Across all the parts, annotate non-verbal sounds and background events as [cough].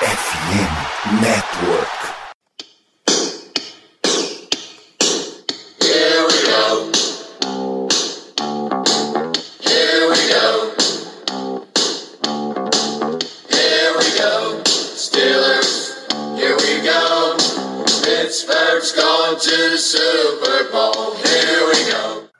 FM Network.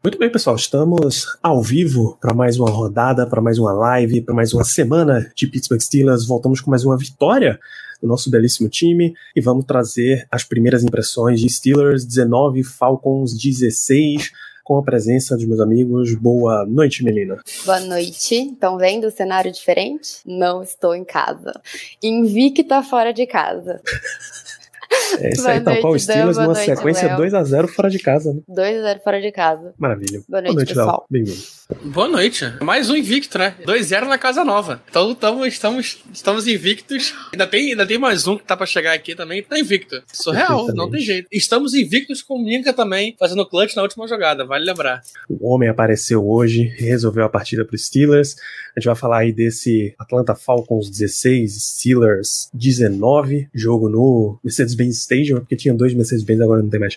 Muito bem, pessoal, estamos ao vivo para mais uma rodada, para mais uma live, para mais uma semana de Pittsburgh Steelers. Voltamos com mais uma vitória do nosso belíssimo time e vamos trazer as primeiras impressões de Steelers 19, Falcons 16, com a presença dos meus amigos. Boa noite, Melina. Boa noite. Estão vendo o cenário diferente? Não estou em casa. Invicta fora de casa. [laughs] É isso Boa aí, tal noite, Dan. Steelers Boa numa noite, sequência Léo. 2x0 fora de casa. Né? 2x0 fora de casa. Maravilha. Boa noite, Léo. pessoal. Bem-vindo. Boa noite. Mais um invicto, né? 2-0 na casa nova. Então tamo, estamos, estamos invictos. Ainda tem, ainda tem mais um que tá pra chegar aqui também. Tá invicto. Surreal, não tem jeito. Estamos invictos com o Minka também, fazendo clutch na última jogada, vale lembrar. O homem apareceu hoje, resolveu a partida para os Steelers. A gente vai falar aí desse Atlanta Falcons 16, Steelers 19, jogo no Mercedes-Benz Stadium, porque tinha dois Mercedes-Benz, agora não tem mais.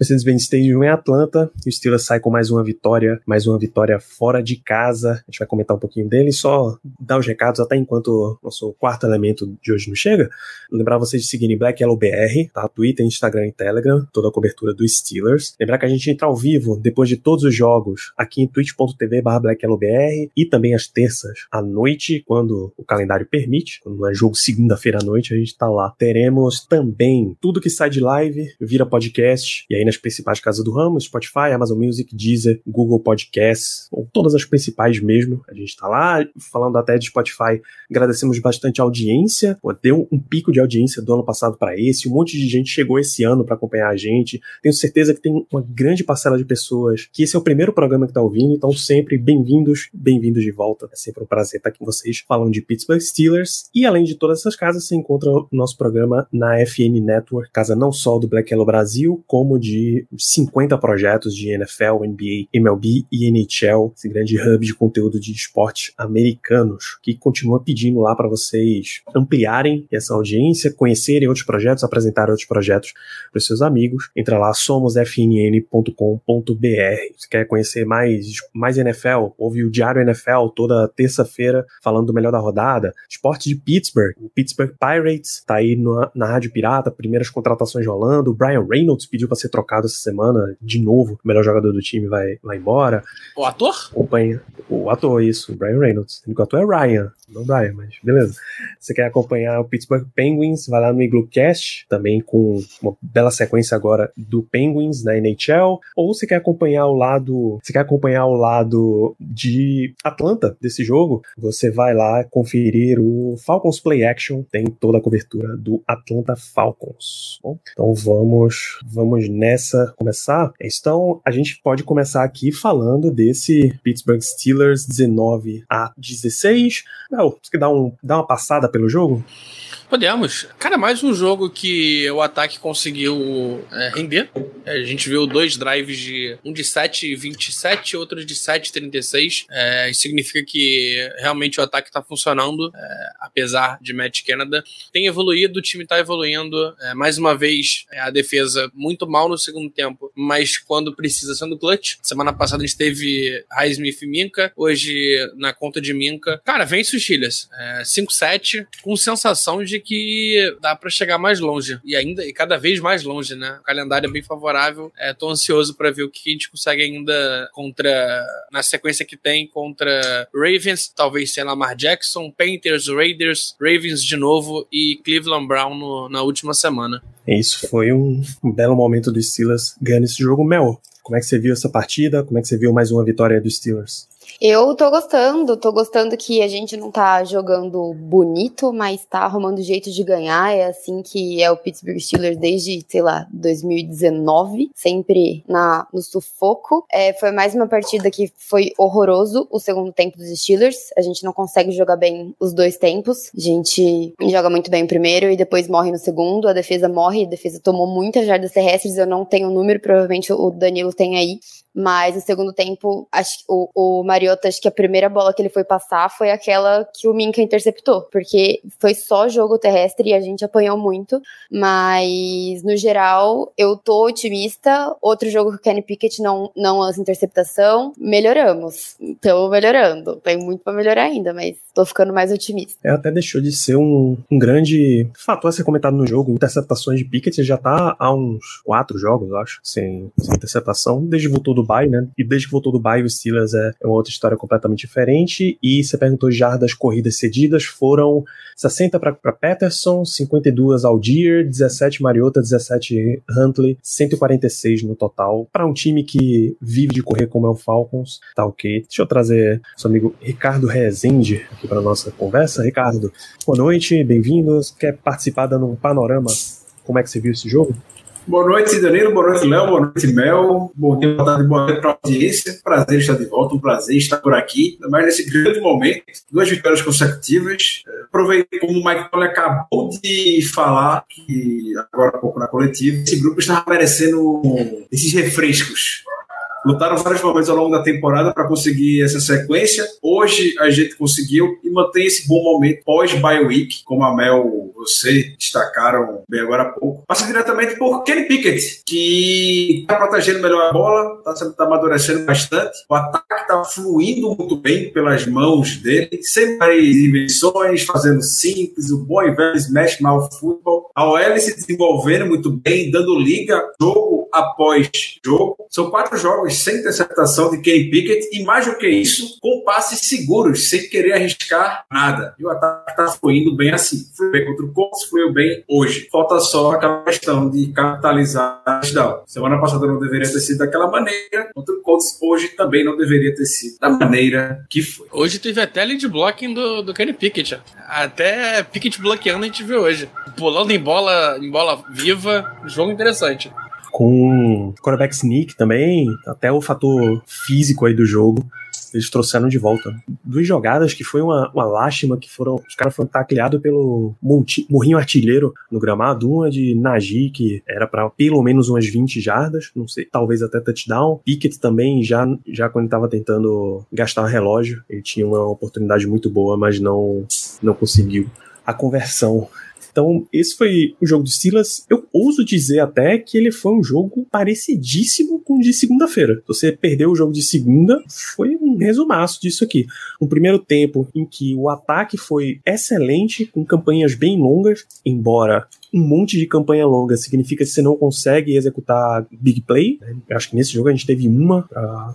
Mercedes-Benz Stadium em Atlanta. O Steelers sai com mais uma vitória, mais uma vitória fora de casa. A gente vai comentar um pouquinho dele, só dar os recados até enquanto nosso quarto elemento de hoje não chega. Lembrar vocês de seguirem Black Yellow BR, tá? Twitter, Instagram e Telegram, toda a cobertura dos Steelers. Lembrar que a gente entra ao vivo depois de todos os jogos aqui em twitch.tv barra Black Yellow BR e também às terças à noite, quando o calendário permite, quando não é jogo segunda-feira à noite, a gente tá lá. Teremos também tudo que sai de live, vira podcast, e aí nas principais casas do ramo, Spotify, Amazon Music, Deezer, Google Podcasts, ou todas as principais mesmo. A gente tá lá, falando até de Spotify, agradecemos bastante a audiência, pô, deu um pico de audiência do ano passado para esse, um monte de gente chegou esse ano para acompanhar a gente. Tenho certeza que tem uma grande parcela de pessoas que esse é o primeiro programa que tá ouvindo, então sempre bem-vindos, bem-vindos de volta. É sempre um prazer estar aqui com vocês falando de Pittsburgh Steelers. E além de todas essas casas, você encontra o nosso programa na FN Network, casa não só do Black Yellow Brasil, como de 50 projetos de NFL, NBA, MLB e NHL, esse grande hub de conteúdo de esportes americanos, que continua pedindo lá para vocês ampliarem essa audiência, conhecerem outros projetos, apresentarem outros projetos para seus amigos. Entra lá, somosfnn.com.br. Se quer conhecer mais, mais NFL, ouve o Diário NFL toda terça-feira falando do melhor da rodada. Esporte de Pittsburgh, o Pittsburgh Pirates tá aí na, na Rádio Pirata, primeiras contratações rolando. O Brian Reynolds pediu para ser trocado essa semana de novo. O melhor jogador do time vai, vai embora. O ator? Acompanha o ator, isso, o Brian Reynolds. O ator é Ryan, não Brian, mas beleza. Você quer acompanhar o Pittsburgh Penguins, vai lá no Iglocast, também com uma bela sequência agora do Penguins na NHL, ou você quer acompanhar o lado, você quer acompanhar o lado de Atlanta desse jogo, você vai lá conferir o Falcons Play Action, tem toda a cobertura do Atlanta Falcons. Bom, então vamos, vamos nessa começar. Então a gente pode começar aqui falando desse Pittsburgh Steelers 19 a 16. Mel, você quer dar, um, dar uma passada pelo jogo? Podemos. Cara, mais um jogo que o ataque conseguiu é, render. É, A gente viu dois drives de um de 7,27 e outro de 7,36. É, isso significa que realmente o ataque está funcionando, é, apesar de Matt Canada. Tem evoluído, o time está evoluindo. É, mais uma vez, é, a defesa muito mal no segundo tempo, mas quando precisa sendo clutch. Semana passada a gente teve Highsmith e Minka, hoje na conta de Minka. Cara, vence os Steelers. É, 5-7, com sensação de que dá pra chegar mais longe. E ainda, e cada vez mais longe, né? O calendário é bem favorável. É, tô ansioso pra ver o que a gente consegue ainda contra. Na sequência que tem contra Ravens, talvez sem Lamar Jackson, Panthers, Raiders, Ravens de novo e Cleveland Brown no- na última semana. Isso foi um, um belo momento dos Steelers ganhando esse jogo. Mel, como é que você viu essa partida? Como é que você viu mais uma vitória dos Steelers? Eu tô gostando, tô gostando que a gente não tá jogando bonito, mas tá arrumando jeito de ganhar. É assim que é o Pittsburgh Steelers desde, sei lá, 2019, sempre na, no sufoco. É, foi mais uma partida que foi horroroso o segundo tempo dos Steelers. A gente não consegue jogar bem os dois tempos. A gente joga muito bem o primeiro e depois morre no segundo. A defesa morre, a defesa tomou muitas jardas terrestres. Eu não tenho o número, provavelmente o Danilo tem aí. Mas no segundo tempo, acho, o, o Mariota, acho que a primeira bola que ele foi passar foi aquela que o Minka interceptou, porque foi só jogo terrestre e a gente apanhou muito. Mas, no geral, eu tô otimista. Outro jogo que o Kenny Pickett não, não lança interceptação, melhoramos. Estamos melhorando. Tem muito pra melhorar ainda, mas tô ficando mais otimista. É, até deixou de ser um, um grande fator a ser comentado no jogo. Interceptações de Pickett já tá há uns quatro jogos, eu acho, sem, sem interceptação, desde voltou do né? E desde que voltou do bye, o Steelers é, é uma outra história completamente diferente. E você perguntou jardas corridas cedidas, foram 60 para Peterson, 52 Algier, 17 Mariota, 17 Huntley, 146 no total. Para um time que vive de correr como é o Falcons, tá ok. Deixa eu trazer seu amigo Ricardo Rezende aqui para nossa conversa. Ricardo, boa noite, bem-vindos. Quer participar dando um panorama? Como é que você viu esse jogo? Boa noite, Danilo. Boa noite, Léo. Boa noite, Mel. Bom dia, boa tarde, boa noite para a audiência. Prazer estar de volta, um prazer estar por aqui. Ainda mais nesse grande momento. Duas vitórias consecutivas. Aproveitei como o Mike acabou de falar, que agora há pouco na coletiva, esse grupo estava merecendo esses refrescos lutaram vários momentos ao longo da temporada para conseguir essa sequência. Hoje a gente conseguiu e mantém esse bom momento pós-bye week, como a Mel, você destacaram bem agora há pouco. Passa diretamente por Kenny Pickett, que está protegendo melhor a bola, está tá amadurecendo bastante. O ataque está fluindo muito bem pelas mãos dele, sempre invenções, fazendo simples, o bom e velho smash mouth football. A OL se desenvolvendo muito bem, dando liga jogo após jogo. São quatro jogos sem interceptação de Kenny Pickett e, mais do que isso, com passes seguros, sem querer arriscar nada. E o ataque está fluindo bem assim. Foi bem contra o Colts, fluiu bem hoje. Falta só aquela questão de capitalizar touchdown. Semana passada não deveria ter sido daquela maneira, contra o Colts hoje também não deveria ter sido da maneira que foi. Hoje teve até lead blocking do, do Kenny Pickett. Até Pickett bloqueando a gente viu hoje. Pulando em bola, em bola viva, jogo interessante com quarterback sneak também, até o fator físico aí do jogo, eles trouxeram de volta. Duas jogadas que foi uma, uma lástima, que foram. Os caras foram tacleados pelo monti, morrinho artilheiro no gramado. Uma de Nagy, que era para pelo menos umas 20 jardas, não sei, talvez até touchdown. Pickett também, já, já quando ele tava tentando gastar um relógio, ele tinha uma oportunidade muito boa, mas não, não conseguiu a conversão. Então, esse foi o jogo do Steelers. Eu ouso dizer até que ele foi um jogo parecidíssimo com o de segunda-feira. Você perdeu o jogo de segunda, foi um resumaço disso aqui. Um primeiro tempo em que o ataque foi excelente, com campanhas bem longas, embora um monte de campanha longa significa que você não consegue executar big play. Eu acho que nesse jogo a gente teve uma pra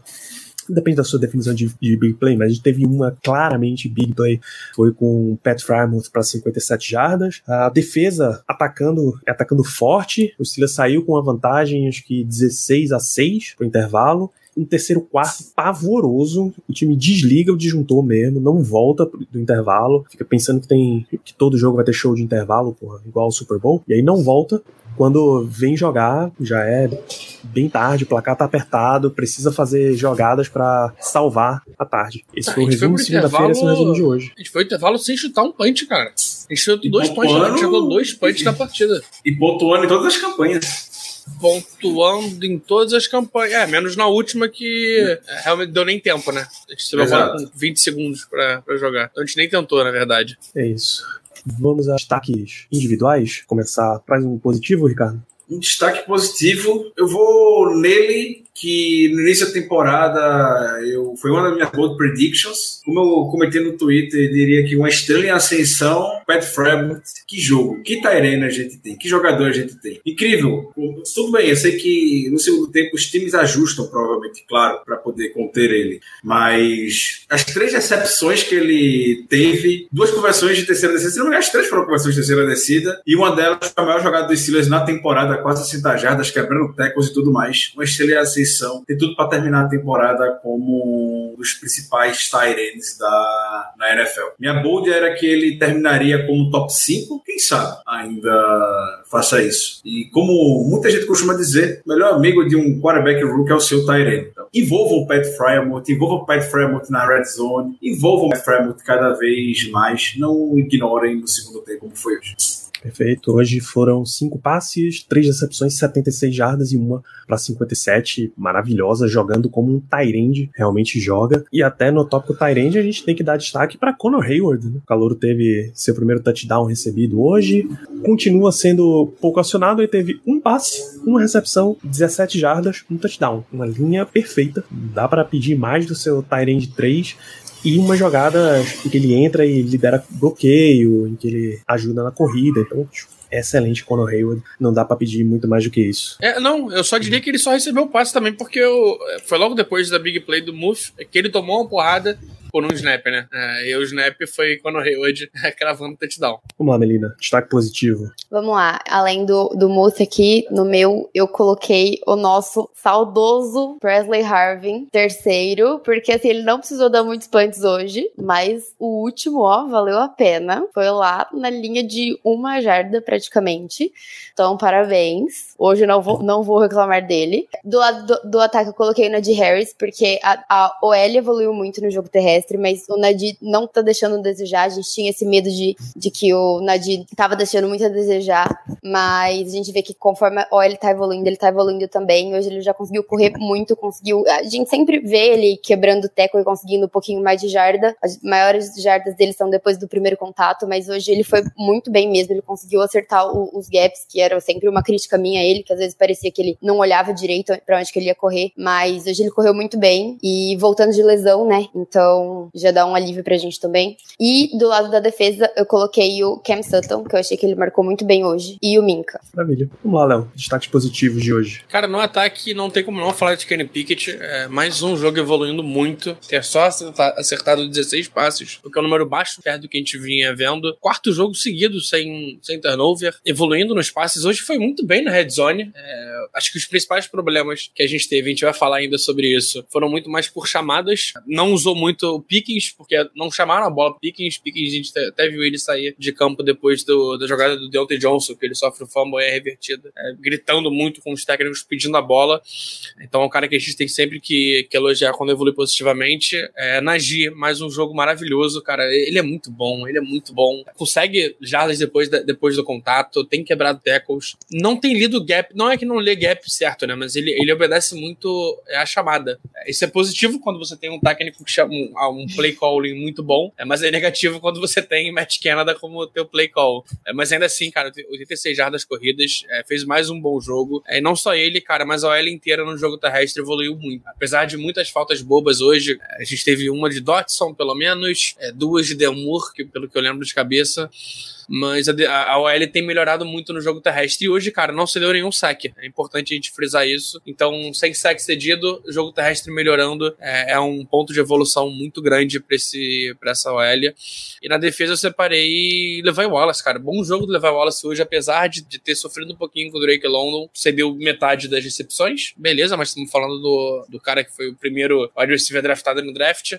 depende da sua definição de, de, big play, mas a gente teve uma claramente big play, foi com o Pat Frymouth para 57 jardas, a defesa atacando, atacando forte, o Steelers saiu com uma vantagem, acho que 16 a 6 pro intervalo, um terceiro quarto pavoroso. O time desliga o disjuntor mesmo, não volta do intervalo, fica pensando que tem que todo jogo vai ter show de intervalo, porra, igual o Super Bowl, e aí não volta. Quando vem jogar, já é bem tarde, o placar tá apertado, precisa fazer jogadas para salvar a tarde. Esse tá, foi o resumo de segunda-feira, esse é o resumo de hoje. A gente foi intervalo sem chutar um punch, cara. A gente chutou dois punch, a gente jogou dois punch na partida. E pontuando em todas as campanhas pontuando em todas as campanhas. É, menos na última que é, realmente deu nem tempo, né? A gente teve agora com 20 segundos pra, pra jogar. Então a gente nem tentou, na verdade. É isso. Vamos a destaques individuais. Começar. Traz um positivo, Ricardo? Um destaque positivo, eu vou nele que no início da temporada eu, foi uma das minhas bold predictions. Como eu comentei no Twitter, eu diria que uma estrela em ascensão, Pat Fremont, que jogo, que Tyrene a gente tem, que jogador a gente tem. Incrível. Tudo bem, eu sei que no segundo tempo os times ajustam, provavelmente, claro, para poder conter ele. Mas as três recepções que ele teve, duas conversões de terceira descida, se não me engano, as três foram conversões de terceira descida, e uma delas foi a maior jogada dos Steelers na temporada, quase 60 jardas, quebrando tecos e tudo mais. Uma estrela em ascensão tem tudo para terminar a temporada como um dos principais tight da, na NFL. Minha bold era que ele terminaria como top 5, quem sabe ainda faça isso. E como muita gente costuma dizer, o melhor amigo de um quarterback rookie é o seu tight. Então, envolvam o Pat Fryermuth, envolvam o Pat Fryermuth na red zone, envolvam o Pat Fryermuth cada vez mais, não ignorem no segundo tempo como foi hoje. Perfeito. Hoje foram cinco passes, três recepções, 76 jardas e uma para 57. Maravilhosa, jogando como um Tyrande, realmente joga. E até no tópico Tyrande a gente tem que dar destaque para Conor Hayward. Né? O Calouro teve seu primeiro touchdown recebido hoje, continua sendo pouco acionado e teve um passe, uma recepção, 17 jardas, um touchdown. Uma linha perfeita. Dá para pedir mais do seu Tyrande 3 e uma jogada em que ele entra e lidera bloqueio, em que ele ajuda na corrida. Então, excelente Conor Hayward. Não dá para pedir muito mais do que isso. É, não, eu só diria que ele só recebeu o passe também, porque eu, foi logo depois da big play do Muff que ele tomou uma porrada por um snap, né? É, e o snap foi quando o Hayward [laughs] cravando o touchdown. Vamos lá, Melina. Destaque positivo. Vamos lá. Além do, do Moose aqui, no meu, eu coloquei o nosso saudoso Presley Harvin, terceiro, porque assim, ele não precisou dar muitos punts hoje, mas o último, ó, valeu a pena. Foi lá na linha de uma jarda, praticamente. Então, parabéns. Hoje eu não vou, não vou reclamar dele. Do lado do, do ataque, eu coloquei o Nadir Harris, porque a, a OL evoluiu muito no jogo terrestre terrestre, mas o Nadir não tá deixando a desejar. A gente tinha esse medo de, de que o Nadir tava deixando muito a desejar, mas a gente vê que conforme ó, ele tá evoluindo, ele tá evoluindo também. Hoje ele já conseguiu correr muito, conseguiu. A gente sempre vê ele quebrando o teco e conseguindo um pouquinho mais de jarda. As maiores jardas dele são depois do primeiro contato, mas hoje ele foi muito bem mesmo. Ele conseguiu acertar o, os gaps, que era sempre uma crítica minha a ele, que às vezes parecia que ele não olhava direito para onde que ele ia correr, mas hoje ele correu muito bem e voltando de lesão, né? Então já dá um alívio pra gente também. E do lado da defesa, eu coloquei o Cam Sutton, que eu achei que ele marcou muito bem hoje, e o Minka. Maravilha. Vamos lá, Léo. Destaques positivos de hoje. Cara, no ataque não tem como não falar de Kenny Pickett. É mais um jogo evoluindo muito. Ter só acertado 16 passes, o que é um número baixo perto do que a gente vinha vendo. Quarto jogo seguido sem, sem turnover, evoluindo nos passes. Hoje foi muito bem na red zone. É, acho que os principais problemas que a gente teve, a gente vai falar ainda sobre isso, foram muito mais por chamadas. Não usou muito o Pickens, porque não chamaram a bola Pickens. Pickens, a gente até viu ele sair de campo depois do, da jogada do Deontay Johnson, que ele sofre o fumble e é revertida, é, gritando muito com os técnicos pedindo a bola. Então é um cara que a gente tem sempre que, que elogiar quando evolui positivamente. É, Nagy, mais um jogo maravilhoso, cara. Ele é muito bom, ele é muito bom. Consegue jardas depois, depois do contato, tem quebrado tackles. Não tem lido gap, não é que não lê gap certo, né? Mas ele, ele obedece muito a chamada. Isso é positivo quando você tem um técnico que chama um, um play calling muito bom, é, mas é negativo quando você tem Matt Canada como teu play call. É, mas ainda assim, cara, 86 jardas corridas, é, fez mais um bom jogo. E não só ele, cara, mas a OL inteira no jogo terrestre evoluiu muito. Apesar de muitas faltas bobas hoje, a gente teve uma de Dotson, pelo menos, duas de Delmour, que, pelo que eu lembro de cabeça. Mas a, a OL tem melhorado muito no jogo terrestre. E hoje, cara, não se deu nenhum saque. É importante a gente frisar isso. Então, sem saque cedido, jogo terrestre melhorando é, é um ponto de evolução muito grande pra essa OL. E na defesa eu separei Levi Wallace, cara. Bom jogo do Levi Wallace hoje, apesar de, de ter sofrido um pouquinho com o Drake London. Cedeu metade das recepções. Beleza, mas estamos falando do, do cara que foi o primeiro wide receiver draftado no draft.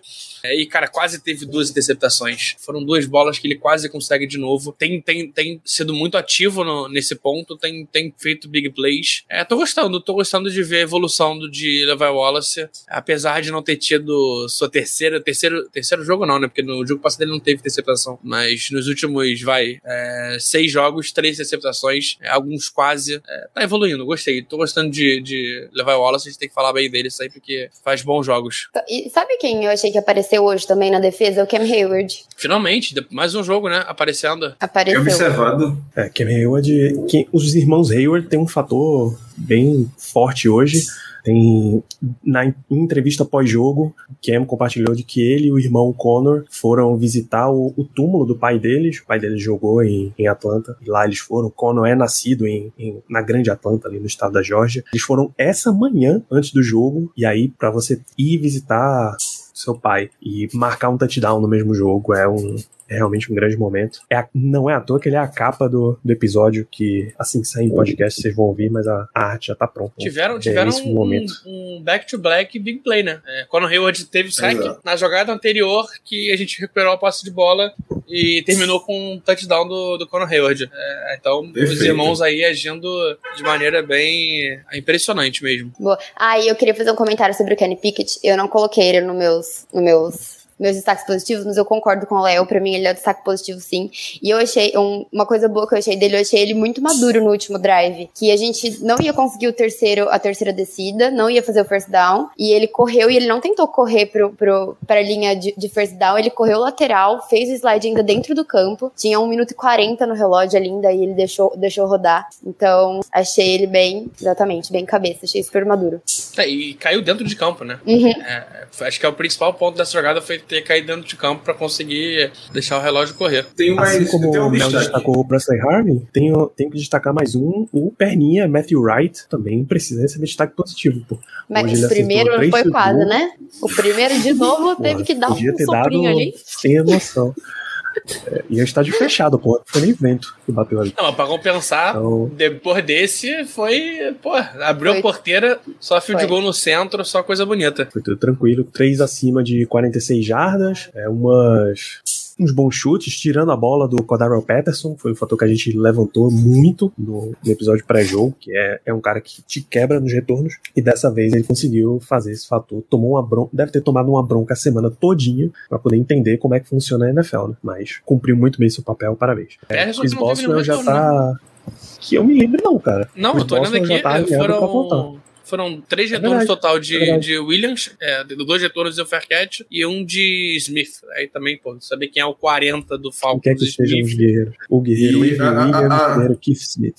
É, e, cara, quase teve duas interceptações. Foram duas bolas que ele quase consegue de novo tem, tem, tem sido muito ativo no, nesse ponto, tem, tem feito big plays. É, tô gostando, tô gostando de ver a evolução do, de Levi Wallace, apesar de não ter tido sua terceira, terceiro, terceiro jogo não, né? Porque no jogo passado ele não teve interceptação, mas nos últimos, vai, é, seis jogos, três interceptações, é, alguns quase. É, tá evoluindo, gostei. Tô gostando de, de Levi Wallace, a gente tem que falar bem dele sempre porque faz bons jogos. E sabe quem eu achei que apareceu hoje também na defesa? O Cam Hayward. Finalmente, mais um jogo, né? Aparecendo apareceu. observado. É, Cam Hayward, que, os irmãos Hayward têm um fator bem forte hoje. Tem na entrevista pós-jogo, Cam compartilhou de que ele e o irmão Connor foram visitar o, o túmulo do pai deles. O pai deles jogou em, em Atlanta. E lá eles foram. Connor é nascido em, em, na Grande Atlanta, ali no estado da Georgia. Eles foram essa manhã antes do jogo. E aí, para você ir visitar seu pai e marcar um touchdown no mesmo jogo é um, é realmente um grande momento. É a, não é à toa que ele é a capa do, do episódio que, assim que sair em podcast, vocês vão ouvir, mas a, a arte já tá pronta. Tiveram, tiveram um, momento. um back-to-black big play, né? É, quando o Hayward teve o sack, na jogada anterior, que a gente recuperou a posse de bola e terminou com um touchdown do, do Conor Hayward. É, então, Perfeito. os irmãos aí agindo de maneira bem impressionante mesmo. Boa. Ah, e eu queria fazer um comentário sobre o Kenny Pickett. Eu não coloquei ele no meus, no meus meus destaques positivos, mas eu concordo com o Léo, pra mim ele é o destaque positivo sim. E eu achei, um- uma coisa boa que eu achei dele, eu achei ele muito maduro no último drive, que a gente não ia conseguir o terceiro, a terceira descida, não ia fazer o first down, e ele correu e ele não tentou correr pro, pro, pra linha de, de first down, ele correu lateral, fez o slide ainda dentro do campo, tinha 1 minuto e 40 no relógio ali ainda, e ele deixou, deixou rodar. Então, achei ele bem, exatamente, bem cabeça, achei super maduro. É, e caiu dentro de campo, né? Uhum. É, acho que é o principal ponto dessa jogada foi ter caído dentro de campo pra conseguir deixar o relógio correr. Tem mais. Assim como tem o um Léo destaque. destacou o Presley Harvey, tenho, tenho que destacar mais um. O Perninha, Matthew Wright, também precisa receber destaque positivo. Pô. Mas Hoje o primeiro três foi quase, né? O primeiro de novo teve Porra, que dar um ter dado soprinho ali. sem emoção. É, e o estádio fechado, pô. Não foi nem vento que bateu ali. Não, mas pra compensar, Então, depois desse foi. Pô, abriu Foi. a porteira, só field Foi. goal no centro, só coisa bonita. foi tudo tranquilo. Três acima de 46 jardas. É, umas. Uns bons chutes, tirando a bola do Codarrell Patterson, foi um fator que a gente levantou muito no, no episódio pré-jogo, que é, é um cara que te quebra nos retornos, e dessa vez ele conseguiu fazer esse fator, tomou uma bronca, deve ter tomado uma bronca a semana todinha pra poder entender como é que funciona a NFL, né? Mas cumpriu muito bem seu papel, parabéns. É, Patterson Chris Boswell já retorno, tá... Que eu me lembro não, cara. Não, Chris eu tô olhando aqui, tá é, foram. Foram três É retornos verdade, total é de, verdade. de Williams, é, dois retornos de Faircat e um de Smith. Aí também, pô, saber quem é o 40 do O Falcons que é que sejam os guerreiros? O guerreiro E a- a- Williams, a- o guerreiro Keith Smith.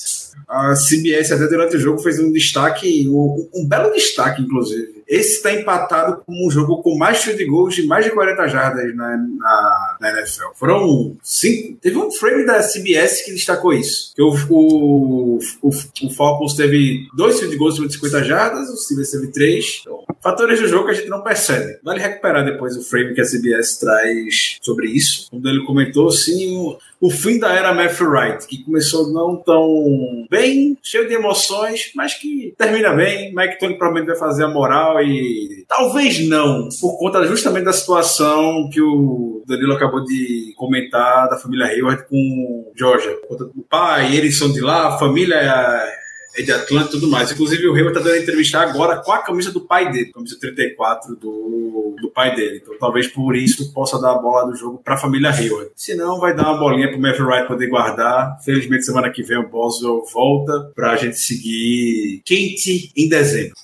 A CBS até durante o jogo fez um destaque, um, um belo destaque, inclusive. Esse está empatado como um jogo com mais field goals de mais de 40 jardas na, na, na NFL. Foram cinco. Teve um frame da CBS que destacou isso. Que o, o, o, o Falcons teve dois field goals de 50 jardas, o Steelers teve três. Então, fatores do jogo que a gente não percebe. Vale recuperar depois o frame que a CBS traz sobre isso. Quando ele comentou, sim, o, o fim da era Matthew Wright, que começou não tão bem, cheio de emoções, mas que termina bem. Mike Tony provavelmente vai fazer a moral e talvez não, por conta justamente da situação que o Danilo acabou de comentar da família Hayward com Georgia. Por conta do pai, eles são de lá, a família é é de Atlanta e tudo mais. Inclusive, o Hayward tá dando entrevista agora com a camisa do pai dele, camisa 34 do, do pai dele. Então, talvez por isso possa dar a bola do jogo pra família Hayward. Se não, vai dar uma bolinha pro Matthew Wright poder guardar. Felizmente, semana que vem o Boswell volta pra gente seguir quente em dezembro.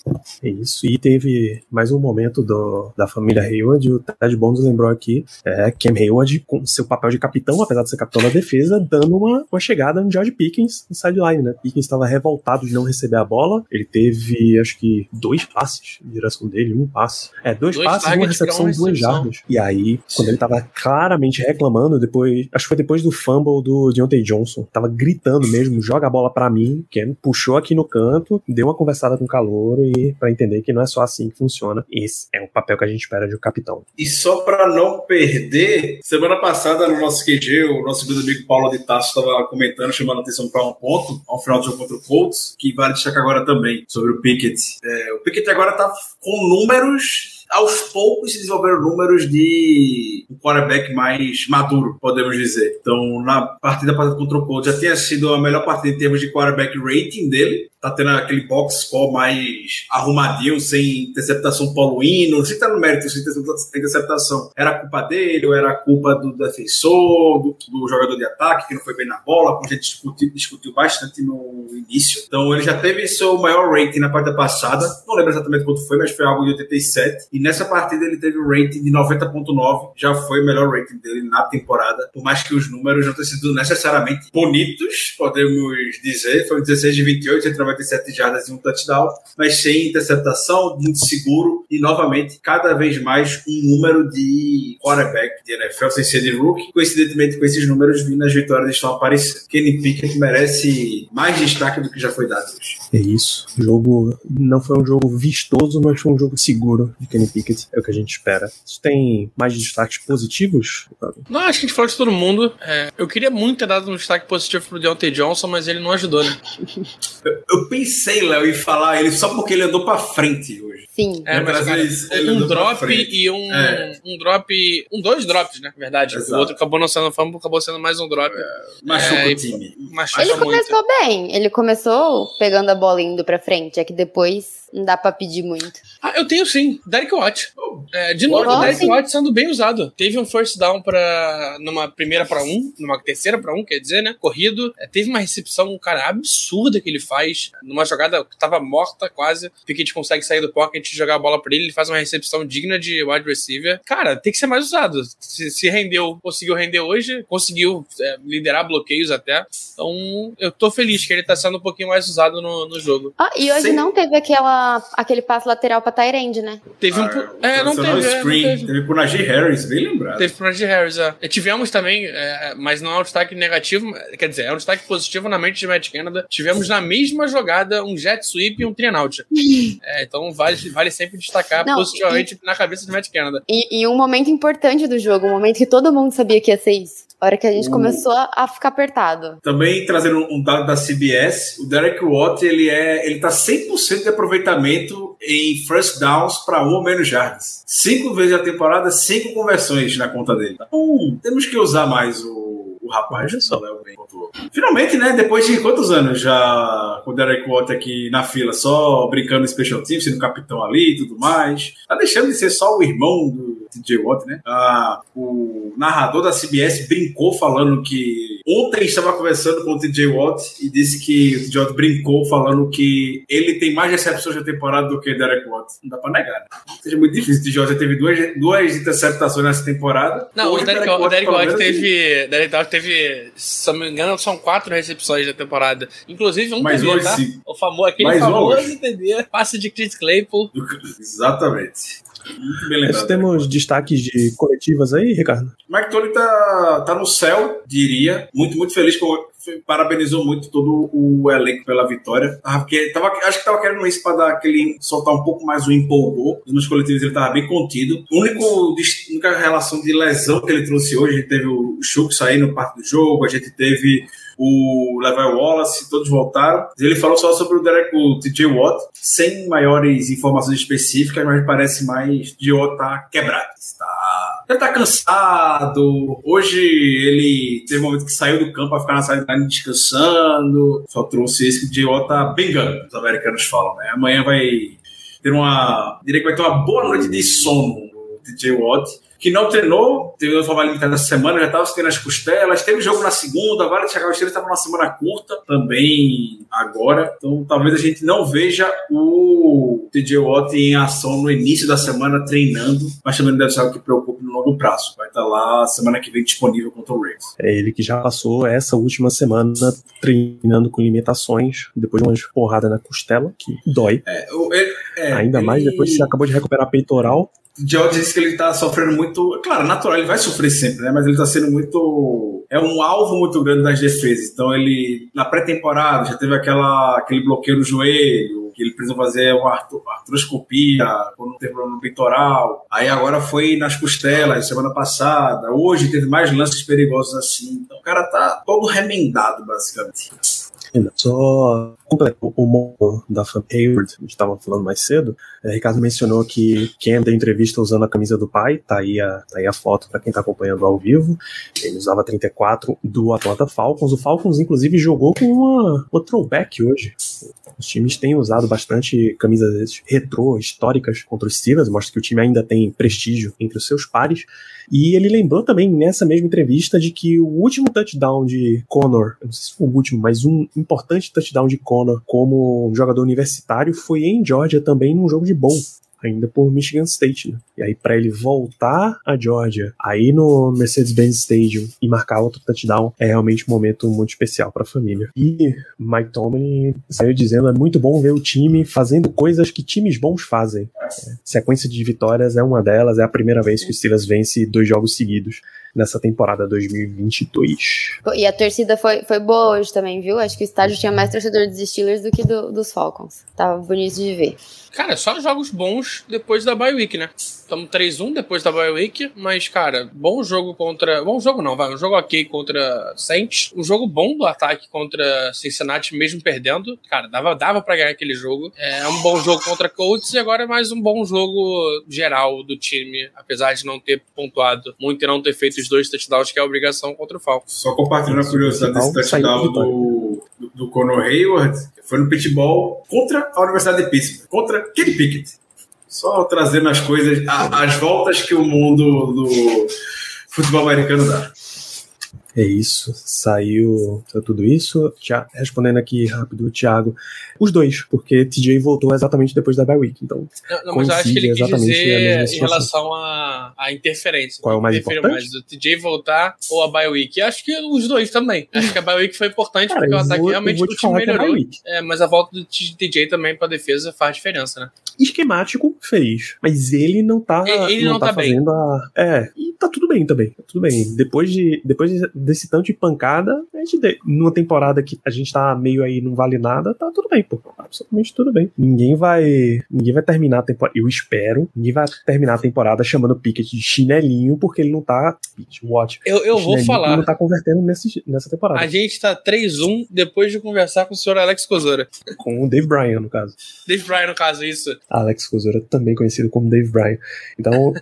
É isso. E teve mais um momento do, da família Hayward. O Ted Bonds lembrou aqui é, Cam Hayward com seu papel de capitão, apesar de ser capitão da defesa, dando uma, uma chegada no George Pickens no sideline, né? Pickens estava revoltado de não receber a bola. Ele teve, acho que, dois passes de direção dele, um passe. É, dois, Dois passes, uma recepção, uma duas jardas. E aí, quando ele tava claramente reclamando, depois. Acho que foi depois do fumble do Deontay Johnson. Tava gritando mesmo, joga a bola pra mim. Ken puxou aqui no canto, deu uma conversada com o calor e para entender que não é só assim que funciona. Esse é o papel que a gente espera de um capitão. E só para não perder, semana passada no nosso QG, o nosso amigo Paulo de Tasso estava comentando, chamando a atenção para um ponto, ao final do jogo contra o Colts, que vale destacar agora também, sobre o Pickett. É, o Pickett agora está com números aos poucos se desenvolveram números de um quarterback mais maduro, podemos dizer. Então, na partida contra o Colts, já tinha sido a melhor partida em termos de quarterback rating dele. Tá tendo aquele box score mais arrumadinho, sem interceptação poluindo, sem estar no mérito, sem interceptação. Era culpa dele ou era culpa do defensor, do, do jogador de ataque, que não foi bem na bola, como a gente discutiu, discutiu bastante no início. Então, ele já teve seu maior rating na partida passada. Não lembro exatamente quanto foi, mas foi algo de 87. E nessa partida ele teve um rating de 90.9, já foi o melhor rating dele na temporada, por mais que os números não tenham sido necessariamente bonitos, podemos dizer, foi 16 de 28, 197 jardas e um touchdown, mas sem interceptação, muito seguro e novamente cada vez mais um número de quarterback de NFL sem ser de rookie, coincidentemente com esses números vindo as vitórias estão aparecendo. Kenny Pickett merece mais destaque do que já foi dado hoje. É isso. O jogo não foi um jogo vistoso, mas foi um jogo seguro de Kenny Pickett. É o que a gente espera. Isso tem mais destaques positivos? Não, acho que a gente falou de todo mundo. É, eu queria muito ter dado um destaque positivo pro Deontay Johnson, mas ele não ajudou, né? Eu pensei, Léo, em falar ele só porque ele andou pra frente hoje. Sim. É, mas, Às cara, vezes ele um drop frente. e um, É. um drop. Um, dois drops, né? Na verdade. Exato. O outro acabou não sendo fumble, acabou sendo mais um drop. Machuca É, o time. Machuca Ele muito. começou bem. Ele começou pegando a bola indo pra frente. É que depois não dá pra pedir muito. Ah, eu tenho sim. Derek Watt. É, de novo, o Derek. Watt sendo bem usado. Teve um first down pra, numa primeira pra um, numa terceira pra um, quer dizer, né? Corrido. É, teve uma recepção, cara, absurda que ele faz. Numa jogada que tava morta quase. O Pickett consegue sair do pocket e jogar a bola pra ele. Ele faz uma recepção digna de wide receiver. Cara, tem que ser mais usado. Se, se rendeu, conseguiu render hoje, conseguiu é, liderar bloqueios até. Então, eu tô feliz que ele tá sendo um pouquinho mais usado no, no jogo. Ah, e hoje Sim. não teve aquela, aquele passo lateral pra Tyrande, né? Teve um. po- É, não Tradicional teve. não screen. teve. Teve pro Najee Harris, bem lembrado. Teve pro Najee Harris, é. E Tivemos também, é, mas não é um destaque negativo, quer dizer, é um destaque positivo na mente de Matt Canada. Tivemos na mesma jogada um jet sweep e um out. [laughs] É, então vale, vale sempre destacar Não, positivamente na cabeça de Matt Canada. E, e um momento importante do jogo, um momento que todo mundo sabia que ia ser isso. A hora que a gente Uh. começou a, a ficar apertado. Também trazendo um dado da CBS, o Derek Watt ele é, ele tá 100% de aproveitamento em first downs para ou menos jardas. Cinco vezes a temporada, cinco conversões na conta dele. Então, temos que usar mais o rapaz. Olha só. o Léo bem pontuou. Finalmente, né? Depois de quantos anos já com o Derek Watt aqui na fila, só brincando no Special Teams, sendo capitão ali e tudo mais. Tá deixando de ser só o irmão do TJ Watt, né? Ah, o narrador da CBS brincou falando que ontem estava conversando com o TJ Watt e disse que o TJ Watt brincou falando que ele tem mais recepções da temporada do que Derek Watt. Não dá pra negar, né? Seja muito difícil. O TJ Watt já teve duas, duas interceptações nessa temporada. Não, Hoje o Derek, o Derek Watt menos, teve, Derek Watt teve, se eu não me engano, são quatro recepções da temporada. Inclusive um TD, hoje, tá? O famoso, aquele Mais famoso hoje. Passe de Chris Claypool. [laughs] Exatamente. Muito bem lembrado. Nós temos destaques de coletivas aí, Ricardo? Mike Tony tá, tá no céu, diria. Muito, muito feliz. Com, parabenizou muito todo o elenco pela vitória. Ah, porque tava, acho que tava querendo isso para dar aquele. soltar um pouco mais o empolgou. Nos coletivos ele tava bem contido. O único, única relação de lesão que ele trouxe hoje, a gente teve o Chuck saindo parte do jogo, a gente teve o Levi Wallace, todos voltaram. Ele falou só sobre o Derek, o TJ Watt, sem maiores informações específicas, mas parece mais de Watt tá quebrado. Está, já tá cansado. Hoje ele teve um momento que saiu do campo para ficar na sideline descansando. Só trouxe esse que o TJ Watt tá bengando, os americanos falam, né? Amanhã vai ter uma. Diria que vai ter uma boa noite de sono no TJ Watt que não treinou, teve uma forma limitada essa semana, já estava tendo as costelas, teve jogo na segunda, agora de chegar o estava numa semana curta também agora. Então talvez a gente não veja o TJ Watt em ação no início da semana treinando, mas também não deve ser algo que preocupe no longo prazo. Vai estar lá semana que vem disponível contra o Ravens. É ele que já passou essa última semana treinando com limitações, depois de uma porrada na costela, que dói. É, ele- é, Ainda mais depois que você acabou de recuperar peitoral. George disse que ele tá sofrendo muito. Claro, natural, ele vai sofrer sempre, né? Mas ele tá sendo muito. É um alvo muito grande das defesas. Então ele, na pré-temporada, já teve aquela, aquele bloqueio no joelho, que ele precisou fazer uma artro- artroscopia quando teve problema no peitoral. Aí agora foi nas costelas, semana passada. Hoje teve mais lances perigosos assim. Então o cara tá todo remendado, basicamente. Só o modo da Fan Hayward, a gente estava falando mais cedo. É, Ricardo mencionou que Cam deu entrevista usando a camisa do pai, tá aí a, tá aí a foto para quem tá acompanhando ao vivo. Ele usava 34 do Atlanta Falcons. O Falcons, inclusive, jogou com uma, uma throwback hoje. Os times têm usado bastante camisas retrô, históricas contra os Steelers, mostra que o time ainda tem prestígio entre os seus pares. E ele lembrou também nessa mesma entrevista de que o último touchdown de Connor, não sei se foi o último, mas um importante touchdown de Connor como um jogador universitário foi em Georgia também num jogo de bom. Ainda por Michigan State, né? E aí, pra ele voltar a Georgia, aí no Mercedes-Benz Stadium e marcar outro touchdown, é realmente um momento muito especial pra família. E Mike Tomlin saiu dizendo: é muito bom ver o time fazendo coisas que times bons fazem. É, sequência de vitórias é uma delas, é a primeira vez que o Steelers vence dois jogos seguidos nessa temporada 2022. E a torcida foi, foi boa hoje também, viu? Acho que o estádio tinha mais torcedor dos Steelers do que do- dos Falcons. Tava bonito de ver. Cara, só jogos bons depois da bye week, né? Estamos 3-1 depois da bye week, mas, cara, bom jogo contra. Bom jogo não, vai. Um jogo ok contra Saints. Um jogo bom do ataque contra Cincinnati, mesmo perdendo. Cara, dava, dava pra ganhar aquele jogo. É um bom jogo contra Colts e agora é mais um bom jogo geral do time, apesar de não ter pontuado muito e não ter feito os dois touchdowns, que é a obrigação contra o Falcons. Só compartilhando a curiosidade desse Touchdown, do, do, do Conor Hayward, foi no pitball contra a Universidade de Pittsburgh, contra Kenny Pickett. Só trazendo as coisas, a- as voltas que o mundo do futebol americano dá. É isso, saiu tudo isso. Tia- respondendo aqui rápido, o Thiago. Os dois, porque TJ voltou exatamente depois da bye week. Então, Não, não, mas eu acho que ele quis dizer em relação à, à interferência. Qual é o mais importante? mais, o TJ voltar ou a bye week? Eu acho que os dois também. Acho que a bye week foi importante cara, porque o ataque vou, realmente do time é melhorou. É, mas a volta do TJ também pra defesa faz diferença, né? Esquemático fez, mas ele não tá, Ele- ele não tá bem. fazendo a. É, e tá tudo bem também. Tá tudo bem. Depois, de, depois de- desse tanto de pancada, a gente numa temporada que a gente tá meio aí, não vale nada, tá tudo bem, pô. Absolutamente tudo bem. Ninguém vai. Ninguém vai terminar a temporada. Eu espero. Ninguém vai terminar a temporada chamando o Pickett de chinelinho, porque ele não tá. Pickett, Watch. Eu, eu vou falar. Ele não tá convertendo nesse, nessa temporada. A gente tá 3-1 depois de conversar com o senhor Alex Kozora. Com o Dave Bryan, no caso. Dave Bryan, no caso, isso. Alex Kozora, também conhecido como Dave Bryan. Então,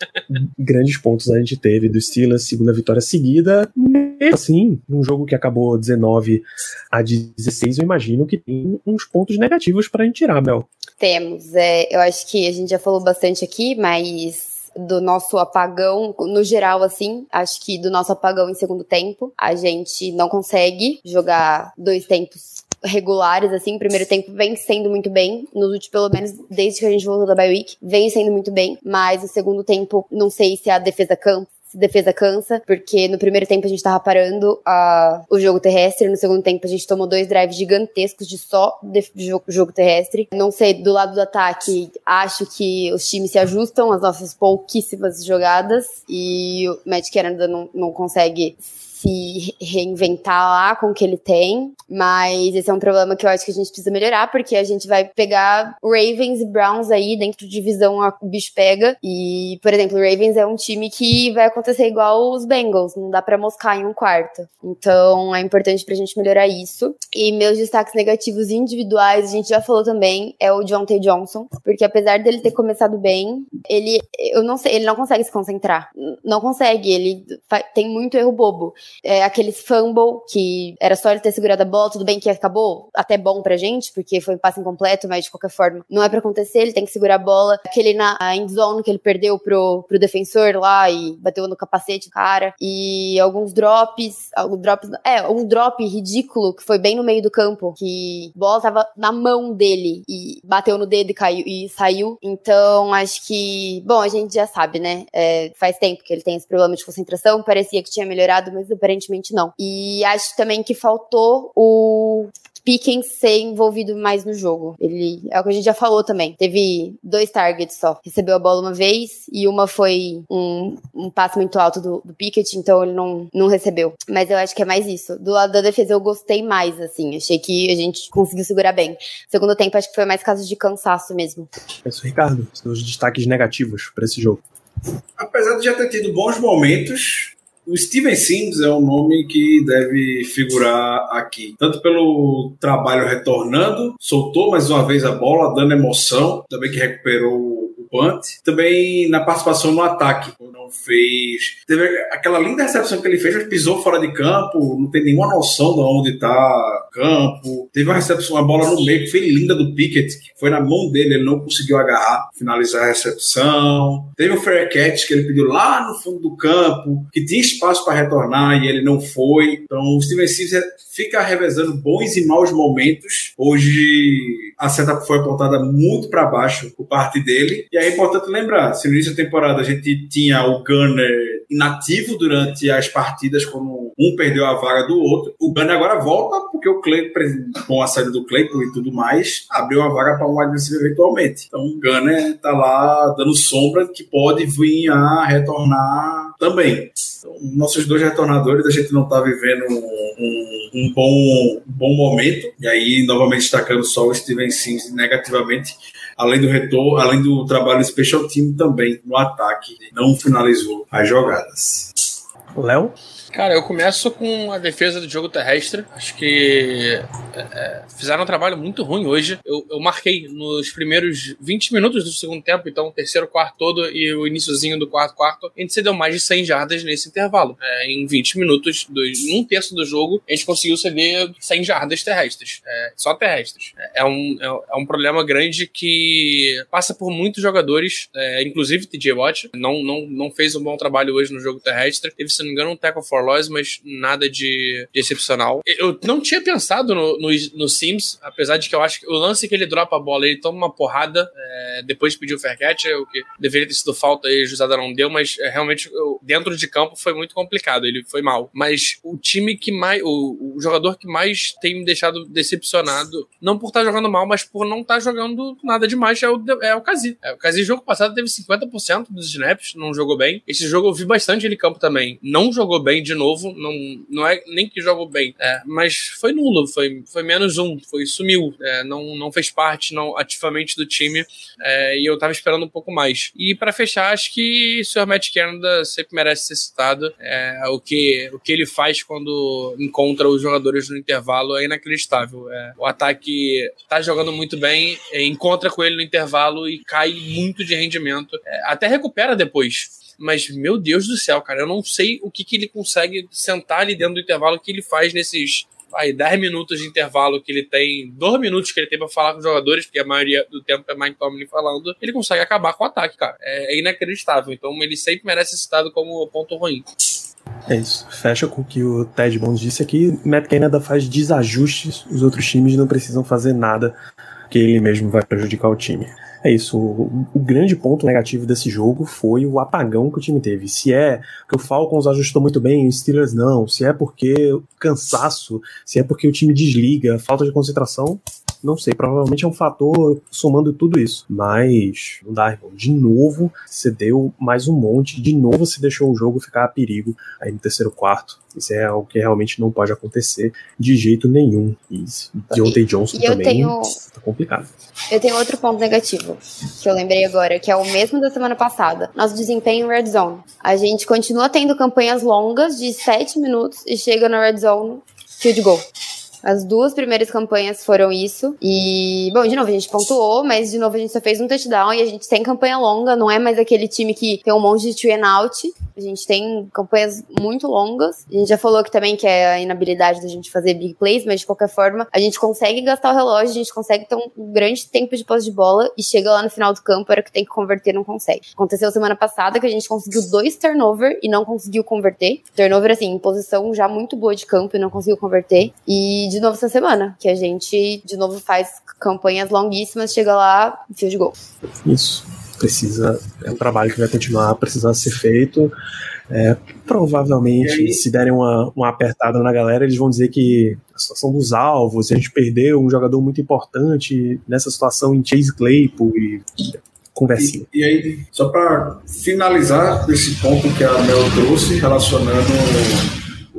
[laughs] grandes pontos a gente teve do Steelers, segunda vitória seguida. Mesmo assim, num jogo que acabou 19 a 16, eu imagino que tem uns pontos negativos pra gente tirar, Mel. Temos. É, eu acho que a gente já falou bastante aqui, mas do nosso apagão, no geral, assim, acho que do nosso apagão em segundo tempo, a gente não consegue jogar dois tempos regulares, assim, o primeiro tempo vem sendo muito bem, nos últimos, pelo menos desde que a gente voltou da bye week, vem sendo muito bem, mas o segundo tempo, não sei se a defesa cansa, se defesa cansa, porque no primeiro tempo a gente tava parando a, o jogo terrestre, no segundo tempo a gente tomou dois drives gigantescos de só de, jogo, jogo terrestre. Não sei, do lado do ataque, acho que os times se ajustam às nossas pouquíssimas jogadas e o Matt Canada não, não consegue se reinventar lá com o que ele tem, mas esse é um problema que eu acho que a gente precisa melhorar, porque a gente vai pegar Ravens e Browns aí dentro de divisão, a- bicho pega, e, por exemplo, o Ravens é um time que vai acontecer igual os Bengals, não dá pra moscar em um quarto. Então, é importante pra gente melhorar isso. E meus destaques negativos individuais, a gente já falou também, é o John T. Johnson, porque apesar dele ter começado bem, ele, eu não sei, ele não consegue se concentrar. Não consegue, ele tem muito erro bobo é, aqueles fumble que era só ele ter segurado a bola, tudo bem que acabou até bom pra gente, porque foi um passe incompleto, mas de qualquer forma não é pra acontecer, ele tem que segurar a bola. Aquele na end zone que ele perdeu pro, pro defensor lá e bateu no capacete cara. E alguns drops, alguns drops, é, um drop ridículo que foi bem no meio do campo, que a bola tava na mão dele e bateu no dedo e caiu e saiu. Então acho que, bom, a gente já sabe, né? É, faz tempo que ele tem esse problema de concentração, parecia que tinha melhorado, mas aparentemente não. E acho também que faltou o Pickens ser envolvido mais no jogo. Ele é o que a gente já falou também. Teve dois targets só. Recebeu a bola uma vez e uma foi um, um passe muito alto do, do Pickett, então ele não, não recebeu. Mas eu acho que é mais isso. Do lado da defesa eu gostei mais, assim. Achei que a gente conseguiu segurar bem. Segundo tempo, acho que foi mais caso de cansaço mesmo. É isso, Ricardo. São os destaques negativos pra esse jogo. Apesar de já ter tido bons momentos, o Steven Sims é um nome que deve figurar aqui. Tanto pelo trabalho retornando, soltou mais uma vez a bola, dando emoção, também que recuperou punt. Também na participação no ataque, não fez. Teve aquela linda recepção que ele fez, mas pisou fora de campo, não tem nenhuma noção de onde está o campo. Teve uma recepção, uma bola no meio que foi linda do Pickett, que foi na mão dele, ele não conseguiu agarrar, finalizar a recepção. Teve o fair catch que ele pediu lá no fundo do campo, que tinha espaço para retornar e ele não foi. Então o Steven Sims fica revezando bons e maus momentos. Hoje a seta foi apontada muito para baixo por parte dele. E é importante lembrar, se no início da temporada a gente tinha o Gunner inativo durante as partidas, quando um perdeu a vaga do outro, o Gunner agora volta porque o Clay, com a saída do Claypool e tudo mais, abriu a vaga para um receiver eventualmente. Então o Gunner tá lá dando sombra que pode vir a retornar também. Então, nossos dois retornadores, a gente não está vivendo um, um, um bom, um bom momento. E aí, novamente, destacando só o Steven Sims negativamente, além do retorno, além do trabalho special team também no ataque, não finalizou as jogadas. Léo? Cara, eu começo com a defesa do jogo terrestre. Acho que é, é, fizeram um trabalho muito ruim hoje. Eu, eu, marquei nos primeiros 20 minutos do segundo tempo, então terceiro quarto todo e o iníciozinho do quarto quarto, a gente cedeu mais de 100 jardas nesse intervalo. É, em 20 minutos, do, um terço do jogo, a gente conseguiu ceder 100 jardas terrestres. É, só terrestres. É, é um, é, um problema grande que passa por muitos jogadores, inclusive TJ Watt. Não, não, não fez um bom trabalho hoje no jogo terrestre. Teve, se não me engano, um tackle loss, mas nada de, de excepcional. Eu não tinha pensado no, no, no, Sims, apesar de que eu acho que o lance que ele dropa a bola, ele toma uma porrada é, depois de pedir o fair é o que deveria ter sido falta e a Jusada não deu, mas é, realmente eu, dentro de campo foi muito complicado, ele foi mal. Mas o time que mais, o, o jogador que mais tem me deixado decepcionado, não por estar jogando mal, mas por não estar jogando nada demais, é o, é o Kazi. É, o Kazi, jogo passado, teve 50% dos snaps, não jogou bem. Esse jogo eu vi bastante ele campo também. Não jogou bem de novo, não, não é nem que jogou bem, é, mas foi nulo, foi, foi menos um, foi sumiu, é, não, não fez parte não ativamente do time é, e eu tava esperando um pouco mais. E para fechar, acho que o Sr. Matt Canada sempre merece ser citado. É, o, que, o que ele faz quando encontra os jogadores no intervalo é inacreditável. É, o ataque tá jogando muito bem, é, encontra com ele no intervalo e cai muito de rendimento. Até recupera depois mas meu Deus do céu, cara, eu não sei o que, que ele consegue sentar ali dentro do intervalo que ele faz nesses aí 10 minutos de intervalo que ele tem, 2 minutos que ele tem para falar com os jogadores, porque a maioria do tempo é Mike Tomlin falando, ele consegue acabar com o ataque, cara. É, é inacreditável. Então ele sempre merece ser citado como ponto ruim. É isso. Fecha com o que o Ted Bond disse aqui. Matt Canada faz desajustes, os outros times não precisam fazer nada, que ele mesmo vai prejudicar o time. É isso. O, o, grande ponto negativo desse jogo foi o apagão que o time teve. Se é que o Falcons ajustou muito bem, o Steelers não. Se é porque cansaço, se é porque o time desliga, falta de concentração, não sei, provavelmente é um fator somando tudo isso. Mas não dá, irmão. De novo, você deu mais um monte. De novo, você deixou o jogo ficar a perigo aí no terceiro quarto. Isso é algo que realmente não pode acontecer de jeito nenhum. E Deontay Johnson e também tenho... tá complicado. Eu tenho outro ponto negativo que eu lembrei agora, que é o mesmo da semana passada. Nosso desempenho em Red Zone. A gente continua tendo campanhas longas de 7 minutos e chega na Red Zone, field goal. As duas primeiras campanhas foram isso. E, bom, de novo, a gente pontuou, mas de novo a gente só fez um touchdown e a gente tem campanha longa, não é mais aquele time que tem um monte de three and out. A gente tem campanhas muito longas. A gente já falou que também que é a inabilidade da gente fazer big plays, mas de qualquer forma, a gente consegue gastar o relógio, a gente consegue ter um grande tempo de posse de bola e chega lá no final do campo, era que tem que converter, não consegue. Aconteceu semana passada que a gente conseguiu dois turnover e não conseguiu converter. Turnover, assim, em posição já muito boa de campo e não conseguiu converter. E de novo essa semana, que a gente de novo faz campanhas longuíssimas, chega lá, fio de gol. Isso. Precisa, é um trabalho que vai continuar a precisar ser feito. É, provavelmente, se derem uma, uma apertada na galera, eles vão dizer que a situação dos alvos, a gente perdeu um jogador muito importante nessa situação em Chase Claypool e conversinha. E, e aí, só para finalizar esse ponto que a Mel trouxe, relacionando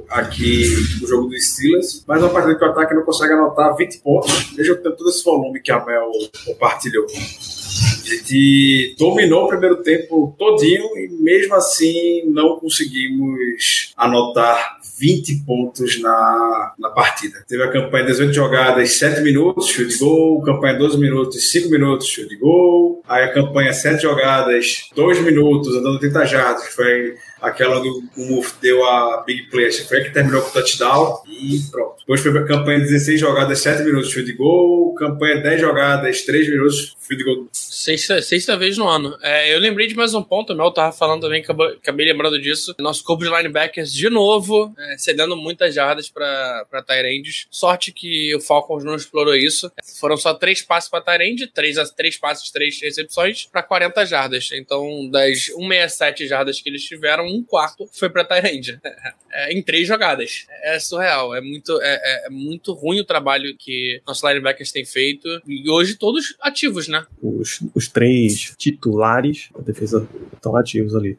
aqui o jogo do Steelers, mas uma partida que o ataque não consegue anotar 20 pontos. Veja todo esse volume que a Mel compartilhou. A gente dominou o primeiro tempo todinho e mesmo assim não conseguimos anotar 20 pontos na, na partida. Teve a campanha 18 jogadas, 7 minutos, field goal, campanha 12 minutos, 5 minutos, field goal, aí a campanha 7 jogadas, 2 minutos, andando 30 jardas, foi aquela do o deu a big play, foi a que terminou com o touchdown e pronto. Depois foi a campanha 16 jogadas, 7 minutos, field goal, campanha 10 jogadas, 3 minutos, field goal. Sexta, sexta vez no ano. É, eu lembrei de mais um ponto, Mel tava falando também, acabei, acabei lembrando disso. Nosso corpo de linebackers, de novo, é, cedendo muitas jardas para Tyrands. Sorte que o Falcons não explorou isso. Foram só três passes para Tyrande, três, três passes, três recepções, para 40 jardas. Então, das 167 jardas que eles tiveram, um quarto foi para Tyrande. [laughs] É, em três jogadas. É surreal. É muito, é, é, é, muito ruim o trabalho que nossos linebackers têm feito. E hoje todos ativos, né? Os, os três titulares da defesa estão ativos ali.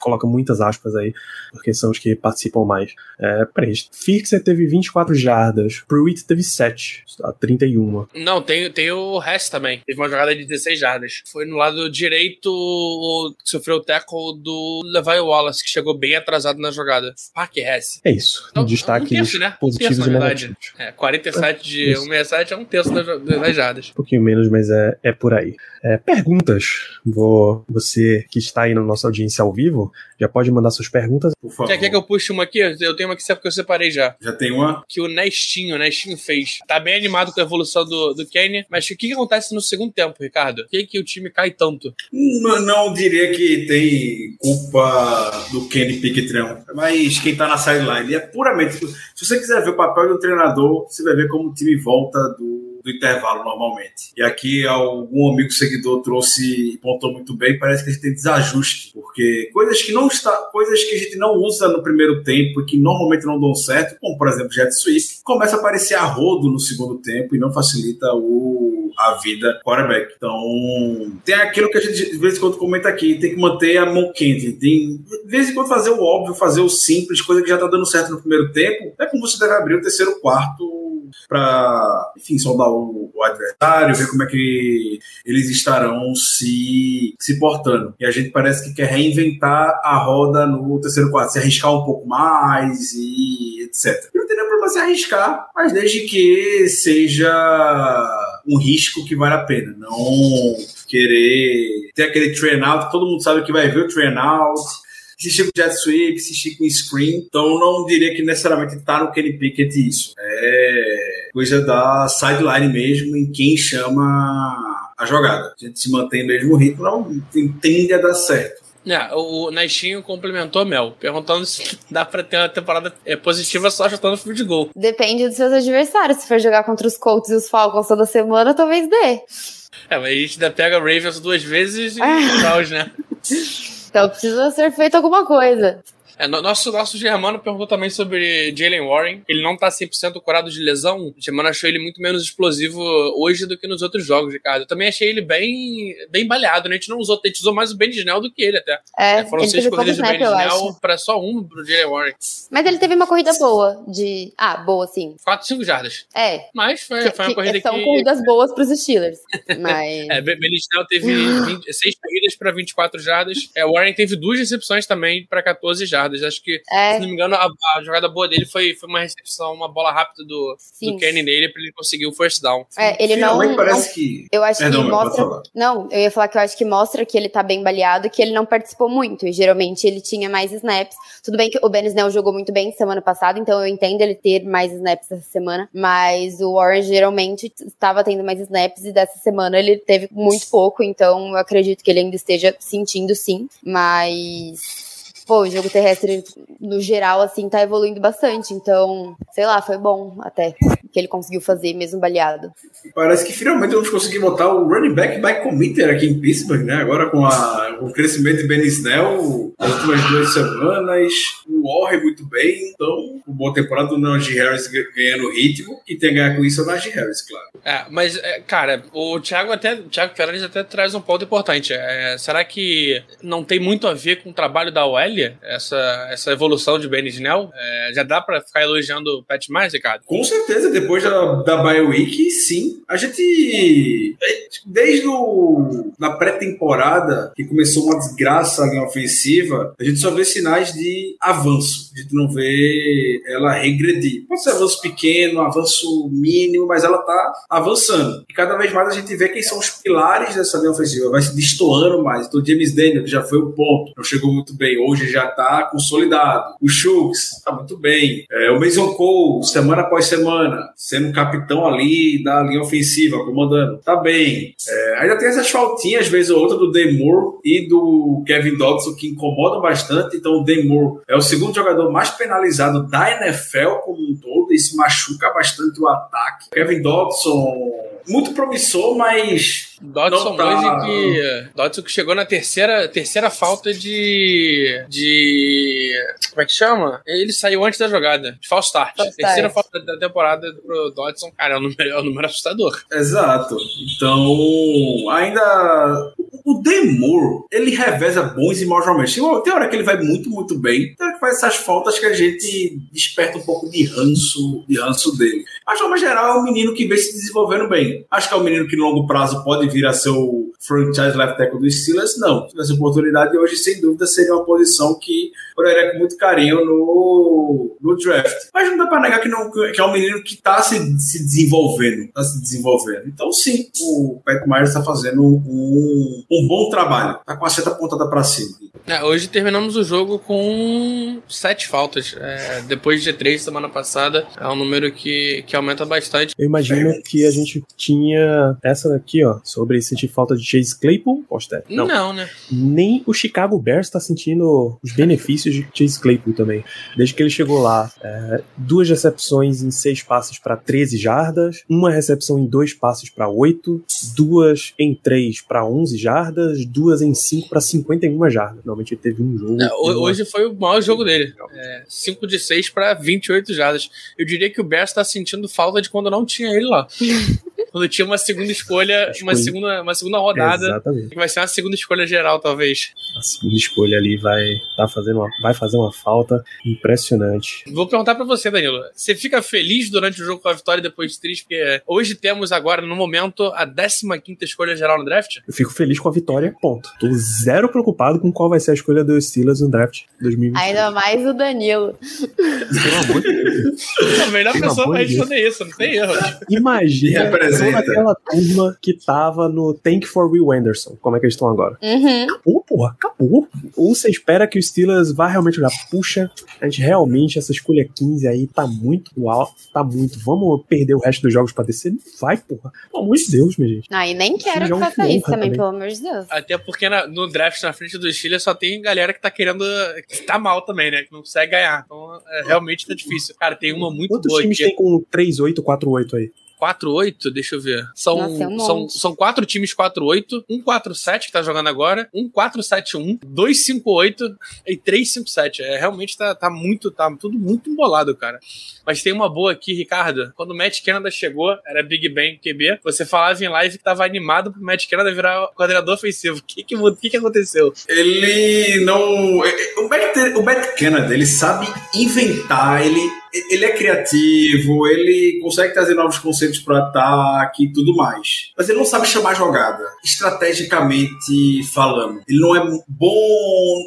Coloca muitas aspas aí, porque são os que participam mais. É, peraí, Fixer teve 24 jardas, Pruitt teve 7, a 31. Não, tem, tem o Hess também. Teve uma jogada de 16 jardas. Foi no lado direito, o- sofreu o tackle do Levi Wallace, que chegou bem atrasado na jogada. Park Hess. É isso. Então, Destaques um terço, né? Um positivos terço, e negativos. É, 47 de Isso. 167 é um terço das, das jardas. Um pouquinho menos, mas é, é por aí. É, perguntas. Vou, você que está aí na nossa audiência ao vivo, já pode mandar suas perguntas. Por favor. Quer, quer que eu puxe uma aqui? Eu tenho uma aqui que eu separei já. Já tem uma? Que o Nestinho, o Nestinho fez. Tá bem animado com a evolução do, do Kenny, mas o que, que acontece no segundo tempo, Ricardo? Por que, que o time cai tanto? Não, não diria que tem culpa do Kenny Pickett, não. Mas quem tá na sideline é puramente. Se você quiser ver o papel de um treinador, você vai ver como o time volta do, do intervalo normalmente. E aqui algum amigo seguidor trouxe, pontou muito bem, parece que a gente tem desajuste, porque coisas que não está, coisas que a gente não usa no primeiro tempo e que normalmente não dão certo, como por exemplo Jet Sweep, começa a aparecer a rodo no segundo tempo e não facilita o, a vida quarterback. Então, tem aquilo que a gente de vez em quando comenta aqui, tem que manter a mão quente, tem de vez em quando fazer o óbvio, fazer o simples, coisa que já tá dando certo no primeiro tempo, é como você deve abrir o terceiro quarto para, enfim, sondar o, o adversário, ver como é que eles estarão se, se portando. E a gente parece que quer reinventar a roda no terceiro quarto, se arriscar um pouco mais e etc. Eu não nenhum problema se arriscar, mas desde que seja um risco que vale a pena, não querer ter aquele train out, todo mundo sabe que vai ver o train out, assistir com jet sweep, assistir com screen, então não diria que necessariamente tá no Kenny Pickett isso. É coisa da sideline mesmo, em quem chama a jogada. A gente se mantém no mesmo ritmo, não tende a dar certo. É, o Nestinho complementou Mel, perguntando se [laughs] dá pra ter uma temporada é, positiva só chutando field goal. Depende dos seus adversários. Se for jogar contra os Colts e os Falcons toda semana, talvez dê. É, mas a gente ainda pega Ravens duas vezes e Ah. Browns, né? [laughs] Então precisa ser feito alguma coisa. É, no- nosso, nosso Germano perguntou também sobre Jalen Warren. Ele não tá 100% curado de lesão. O Germano achou ele muito menos explosivo hoje do que nos outros jogos, Ricardo. Eu também achei ele bem, bem baleado, né? A gente não usou, a gente usou mais o Ben Snell do que ele até. É, É, foram seis corridas do Ben Snell pra só um pro Jalen Warren. Mas ele teve uma corrida boa. De. Ah, boa, sim. 4, 5 jardas. É. Mas foi, Que- foi uma que corrida são que. corridas boas pros Steelers. [laughs] Mas. É, Ben Snell teve 6 corridas pra 24 jardas. É, o Warren teve duas recepções também pra 14 jardas. Acho que É, Se não me engano, a, a jogada boa dele foi, foi uma recepção, uma bola rápida do, sim. do Kenny nele pra ele conseguir o first down. É, ele não. Finalmente não- parece que. Eu acho Perdão, que mostra. Não, eu ia falar que eu acho que mostra que ele tá bem baleado, que ele não participou muito. E geralmente ele tinha mais snaps. Tudo bem que o Ben Snell jogou muito bem semana passada, então eu entendo ele ter mais snaps essa semana. Mas o Warren geralmente estava tendo mais snaps e dessa semana ele teve muito pouco, então eu acredito que ele ainda esteja sentindo sim. Mas. Pô, o jogo terrestre, no geral, assim, tá evoluindo bastante. Então, sei lá, foi bom até que ele conseguiu fazer, mesmo baleado. Parece que finalmente vamos conseguir botar o running back by committer aqui em Pittsburgh, né? Agora com, a, o crescimento de Ben Snell nas últimas duas semanas, o Warren muito bem, então, uma boa temporada do Najee Harris ganhando ritmo e tem a ganhar com isso é o Najee Harris, claro. É, mas, é, cara, o Thiago até, o Thiago Fernandes até traz um ponto importante. É, será que não tem muito a ver com o trabalho da OL, essa, essa evolução de Ben Snell? É, já dá pra ficar elogiando o Pat mais, Ricardo? Com certeza, depois da, da bye week, sim. A gente, desde o, na pré-temporada, que começou uma desgraça em ofensiva, a gente só vê sinais de avanço. A gente não vê ela regredir. Pode ser avanço pequeno, avanço mínimo, mas ela tá avançando. E cada vez mais a gente vê quem são os pilares dessa linha ofensiva. Vai se destoando mais. Então, James Daniel, já foi o ponto, não chegou muito bem. Hoje já tá consolidado. O Shooks tá muito bem. É, o Mason Cole, semana após semana, sendo capitão ali da linha ofensiva, comandando. Tá bem. É, ainda tem essas faltinhas, vez ou outra, do Demore e do Kevin Dodson, que incomodam bastante. Então, o Demore é o segundo jogador mais penalizado da NFL como um todo. Isso machuca bastante o ataque. Kevin Dodson, muito promissor, mas Dodson Não tá. hoje que. Dodson que chegou na terceira, terceira falta de. de. Como é que chama? Ele saiu antes da jogada. De false start. False terceira start. falta da temporada pro Dodson. Cara, é um número, é um número assustador. Exato. Então, ainda. O Demor, ele reveza bons e maus momentos. Tem tem hora que ele vai muito, muito bem. Tem hora que faz essas faltas que a gente desperta um pouco de ranço, de ranço dele. Mas, de forma geral, é um menino que vem se desenvolvendo bem. Acho que é um menino que, no longo prazo, pode vir a ser o franchise left tackle do Steelers. Não. Tivesse oportunidade hoje, sem dúvida, seria uma posição que olharia com muito carinho no, no draft. Mas não dá pra negar que, não, que é um menino que tá se, se desenvolvendo. Tá se desenvolvendo. Então, sim, o Pat Myers tá fazendo um, um bom trabalho. Tá com a seta apontada pra cima. É, hoje terminamos o jogo com sete faltas. É, depois de três semana passada, é um número que, que aumenta bastante. Eu imagino que a gente tinha essa daqui, ó, sobre sentir falta de Chase Claypool. Posta, Não, não né? Nem o Chicago Bears está sentindo os benefícios de Chase Claypool também. Desde que ele chegou lá, é, duas recepções em seis passes para 13 jardas, uma recepção em dois passes para 8, duas em três para 11 jardas, duas em cinco para 51 jardas. Normalmente ele teve um jogo. É, hoje foi o maior jogo dele. 5 é, de 6 para 28 jardas. Eu diria que o Bears está sentindo falta de quando não tinha ele lá. [laughs] quando tinha uma segunda escolha, uma segunda, uma segunda rodada. Exatamente. Que vai ser uma segunda escolha geral, talvez. A segunda escolha ali vai, tá fazendo uma, vai fazer uma falta impressionante. Vou perguntar para você, Danilo. Você fica feliz durante o jogo com a vitória e depois triste? Porque hoje temos agora, no momento, a 15 escolha geral no draft? Eu fico feliz com a vitória, ponto. Tô zero preocupado com qual vai ser a escolha dos Steelers no draft 2020. Ainda mais o Danilo. Pelo amor de Deus. [laughs] A melhor Pelo pessoa pra de responder isso, não tem erro. Imagina Representa. toda aquela turma que tava no Tank for Will Anderson. Como é que eles estão agora? Uhum. Acabou, porra, acabou. Ou você espera que o Steelers vá realmente jogar? Puxa, a gente realmente, essa escolha 15 aí tá muito alto, tá muito. Vamos perder o resto dos jogos pra descer? Não vai, porra. Pelo amor de Deus, minha gente. Ah, e nem quero que jogo faça isso também, também. pelo amor de Deus. Até porque na- no draft, na frente do Steelers, só tem galera que tá querendo. que tá mal também, né? Que não consegue ganhar. Então, é, realmente tá difícil. Cara, tem uma muito Quantos boa times aqui. tem com 3-8, 4-8 aí? 4-8, deixa eu ver. São, Nossa, é um são, monte. são quatro times 4-8, um 4-7 que tá jogando agora, um 4-7-1, dois 5-8 e três 5-7. É, realmente tá, tá muito, tá tudo muito embolado, cara. Mas tem uma boa aqui, Ricardo. Quando o Matt Canada chegou, era Big Bang QB, você falava em live que tava animado pro Matt Canada virar coordenador ofensivo. O que que, que que aconteceu? Ele não. O Matt, o Matt Canada, ele sabe inventar, ele, ele é criativo, ele consegue trazer novos conceitos para ataque e tudo mais. Mas ele não sabe chamar jogada, estrategicamente falando. Ele não é bom.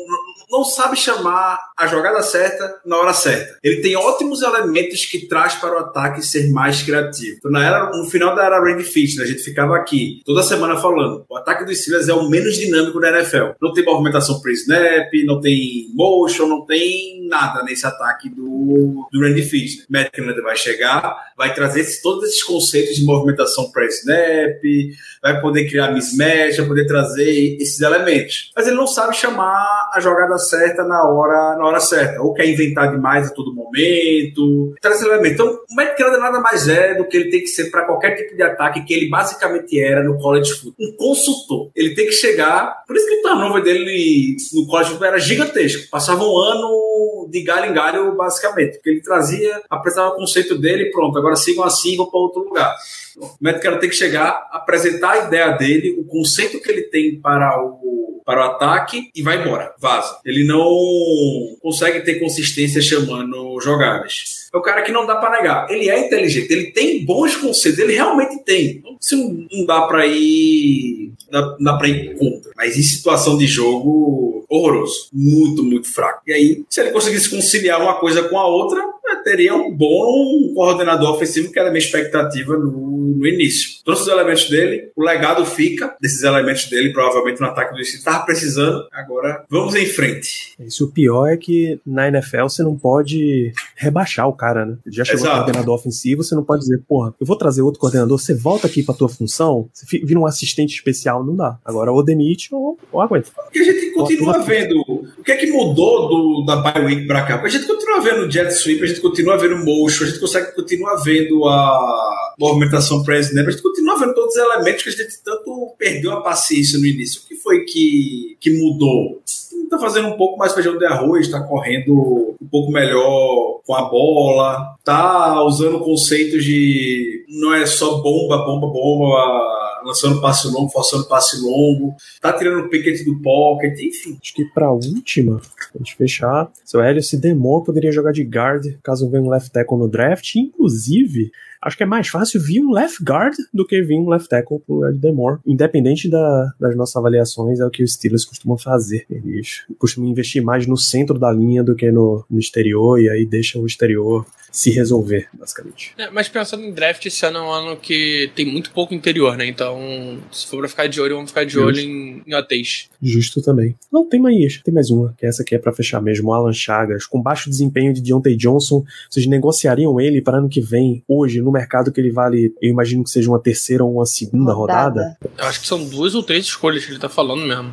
Não sabe chamar a jogada certa na hora certa. Ele tem ótimos elementos que traz para o ataque ser mais criativo. Então, na era, no final da era Randy Fitch, a gente ficava aqui toda semana falando: o ataque dos Steelers é o menos dinâmico da NFL. Não tem movimentação pre-snap, não tem motion, não tem nada nesse ataque do, do Randy Fitch. Matt Canada vai chegar, vai trazer esses- todos esses conceitos de movimentação pre-snap, vai poder criar mismatch, vai poder trazer esses elementos. Mas ele não sabe chamar a jogada certa na hora, na hora certa. Ou quer inventar demais a todo momento. Traz elemento. Então, o Matt Canada nada mais é do que ele tem que ser para qualquer tipo de ataque que ele basicamente era no college football. Um consultor. Ele tem que chegar. Por isso que o turnover dele no college football era gigantesco. Passava um ano de galho em galho, basicamente. Porque ele trazia, apresentava o conceito dele pronto. Agora sigam assim, vão para outro lugar. O Matt Canada tem que chegar, apresentar a ideia dele, o conceito que ele tem para o, para o ataque e vai embora, vaza. Ele não consegue ter consistência chamando jogadas. É o cara que não dá para negar. Ele é inteligente, ele tem bons conceitos, ele realmente tem. Não não dá para ir, dá, dá para ir contra. Mas em situação de jogo, horroroso, muito, muito fraco. E aí, se ele conseguisse conciliar uma coisa com a outra, teria um bom coordenador ofensivo, que era a minha expectativa no, no início. Trouxe os elementos dele, o legado fica desses elementos dele, provavelmente no ataque do Steelers. Estava precisando, agora vamos em frente. Isso o pior é que na NFL você não pode rebaixar o cara, né? Ele já chegou Exato. coordenador ofensivo, você não pode dizer, porra, eu vou trazer outro coordenador, você volta aqui pra tua função, você vira um assistente especial, não dá. Agora ou demite ou, ou aguenta. E a gente continua vendo o que é que mudou do, da bye week pra cá. A gente continua vendo o jet sweep, a gente continua vendo motion, a gente consegue continua vendo a movimentação pré-snap, a gente continua vendo todos os elementos que a gente tanto perdeu a paciência no início. O que foi que, que mudou? Tá fazendo um pouco mais feijão de arroz, tá correndo um pouco melhor com a bola, tá usando conceitos de não é só bomba, bomba, bomba lançando passe longo, forçando passe longo, tá tirando o picket do pocket, enfim. Acho que pra última, pra gente fechar, seu Hélio se demor poderia jogar de guard caso venha um left tackle no draft. Inclusive, acho que é mais fácil vir um left guard do que vir um left tackle pro lugar de Demore. Independente da- das nossas avaliações, é o que os Steelers costumam fazer. Eles costumam investir mais no centro da linha do que no, no exterior, e aí deixam o exterior se resolver, basicamente. É, mas pensando em draft, esse ano é um ano que tem muito pouco interior, né? Então, se for pra ficar de olho, vamos ficar de Justo. olho em, em OTs. Justo também. Não, tem mais, tem mais uma, que essa aqui é pra fechar mesmo. Alan Chagas, com baixo desempenho de Deontay Johnson, vocês negociariam ele para ano que vem, hoje, no mercado que ele vale, eu imagino que seja uma terceira ou uma segunda rodada? Eu acho que são duas ou três escolhas que ele tá falando mesmo.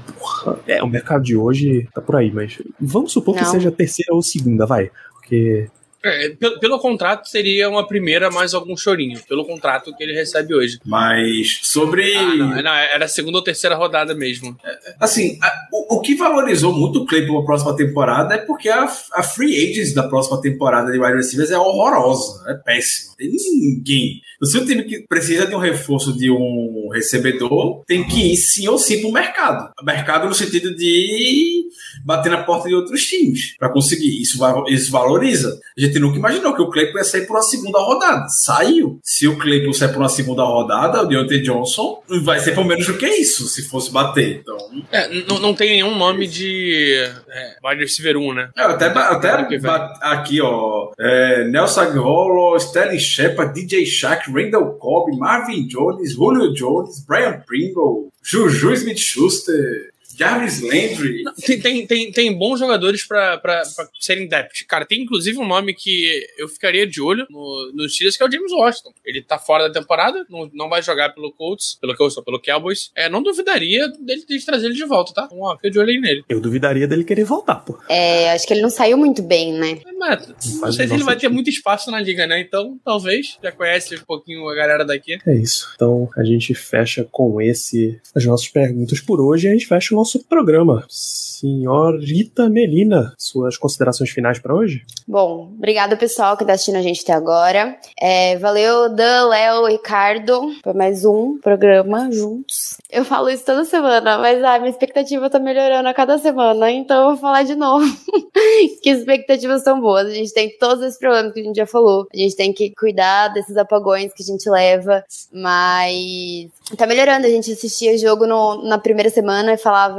É, o mercado de hoje tá por aí, mas vamos supor que Não. seja terceira ou segunda, vai. Porque É, pelo, pelo contrato seria uma primeira mais algum chorinho. Pelo contrato que ele recebe hoje. Mas sobre. Ah, não, não, era a segunda ou terceira rodada mesmo. Assim, a- o, o que valorizou muito o Claypool para a próxima temporada é porque a, a free agents da próxima temporada de wide receivers é horrorosa, é péssima. Tem ninguém. Se o time que precisa de um reforço de um recebedor, tem que ir sim ou sim para o mercado. Mercado no sentido de bater na porta de outros times para conseguir. Isso, vai, isso valoriza. A gente nunca imaginou que o Claypool ia sair por uma segunda rodada. Saiu. Se o Claypool sair por uma segunda rodada, o Deontay Johnson vai ser pelo menos do que isso, se fosse bater. Então, É, não, não tem nenhum nome de é, wide receiver 1, né? É, até, até aqui, ó. É, Nelson Aguilar, Sterling Shepard, DJ Shaq, Randall Cobb, Marvin Jones, Julio Jones, Brian Pringle, Juju Smith-Schuster, Jarvis Landry. Tem, tem, tem, tem bons jogadores pra serem depth. Cara, tem inclusive um nome que eu ficaria de olho no, nos Steelers, que é o James Washington. Ele tá fora da temporada, não, não vai jogar pelo Colts, pelo Colts, não, pelo Cowboys. É, não duvidaria dele, de trazer ele de volta, tá? Então, ó, fica de olho aí nele. eu duvidaria dele querer voltar, pô. É, acho que ele não saiu muito bem, né? É, Mas, não faz sei se ele vai ter muito espaço na liga, né? Então, talvez. Já conhece um pouquinho a galera daqui. É isso. Então a gente fecha com esse as nossas perguntas por hoje e a gente fecha o nosso programa. Senhorita Melina, suas considerações finais pra hoje? Bom, obrigado pessoal que tá assistindo a gente até agora. É, valeu, Dan, Léo, Ricardo, por mais um programa juntos. Eu falo isso toda semana, mas a minha expectativa tá melhorando a cada semana, então eu vou falar de novo. [laughs] que expectativas são boas. A gente tem todos esses problemas que a gente já falou. A gente tem que cuidar desses apagões que a gente leva, mas tá melhorando. A gente assistia jogo no- na primeira semana e falava.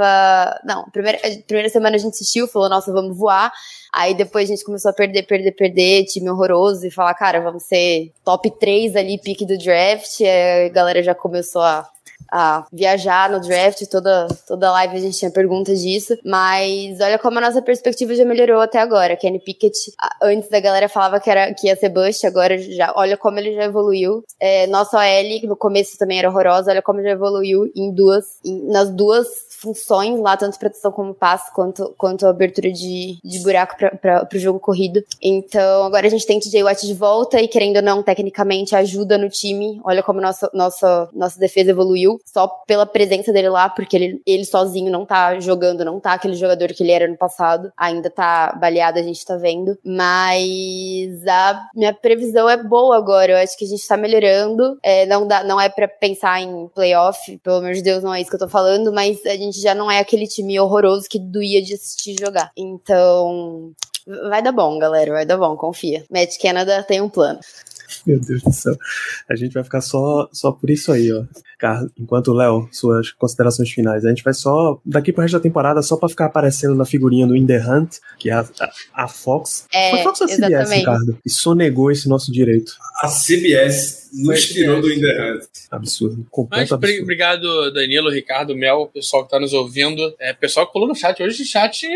Não, primeira, primeira semana a gente assistiu, falou, nossa, vamos voar. Aí depois a gente começou a perder, perder, perder, time horroroso, e falar, cara, vamos ser top 3 ali, pique do draft. A galera já começou a, a viajar no draft, toda, toda live a gente tinha perguntas disso. Mas olha como a nossa perspectiva já melhorou até agora. Kenny Pickett, antes da galera falava que, era, que ia ser bust, agora já, olha como ele já evoluiu. É, nossa OL, que no começo também era horrorosa, olha como já evoluiu em duas, em- nas duas funções lá, tanto proteção como passe, quanto, quanto abertura de, de buraco para o jogo corrido. Então, agora a gente tem TJ Watt de volta e, querendo ou não, tecnicamente ajuda no time. Olha como nossa, nossa, nossa defesa evoluiu, só pela presença dele lá, porque ele, ele sozinho não tá jogando, não tá aquele jogador que ele era no passado. Ainda tá baleado, a gente tá vendo. Mas a minha previsão é boa agora. Eu acho que a gente tá melhorando. É, não, dá, não é para pensar em playoff, pelo amor de Deus, não é isso que eu tô falando, mas a gente já não é aquele time horroroso que doía de assistir jogar. Então, vai dar bom, galera, vai dar bom, confia. Matt Canada tem um plano. [laughs] Meu Deus do céu. A gente vai ficar só, só por isso aí, ó. Enquanto, Léo, suas considerações finais. A gente vai só, daqui pro resto da temporada, só pra ficar aparecendo na figurinha do In The Hunt, que é a, a, a Fox. É, Foi Fox ou a CBS, exatamente. Ricardo? E sonegou esse nosso direito. A CBS nos Foi tirou do. Internet. Absurdo. Mas absurdo. obrigado, Danilo, Ricardo, Mel, pessoal que tá nos ouvindo. É, pessoal que colou no chat. Hoje, chat,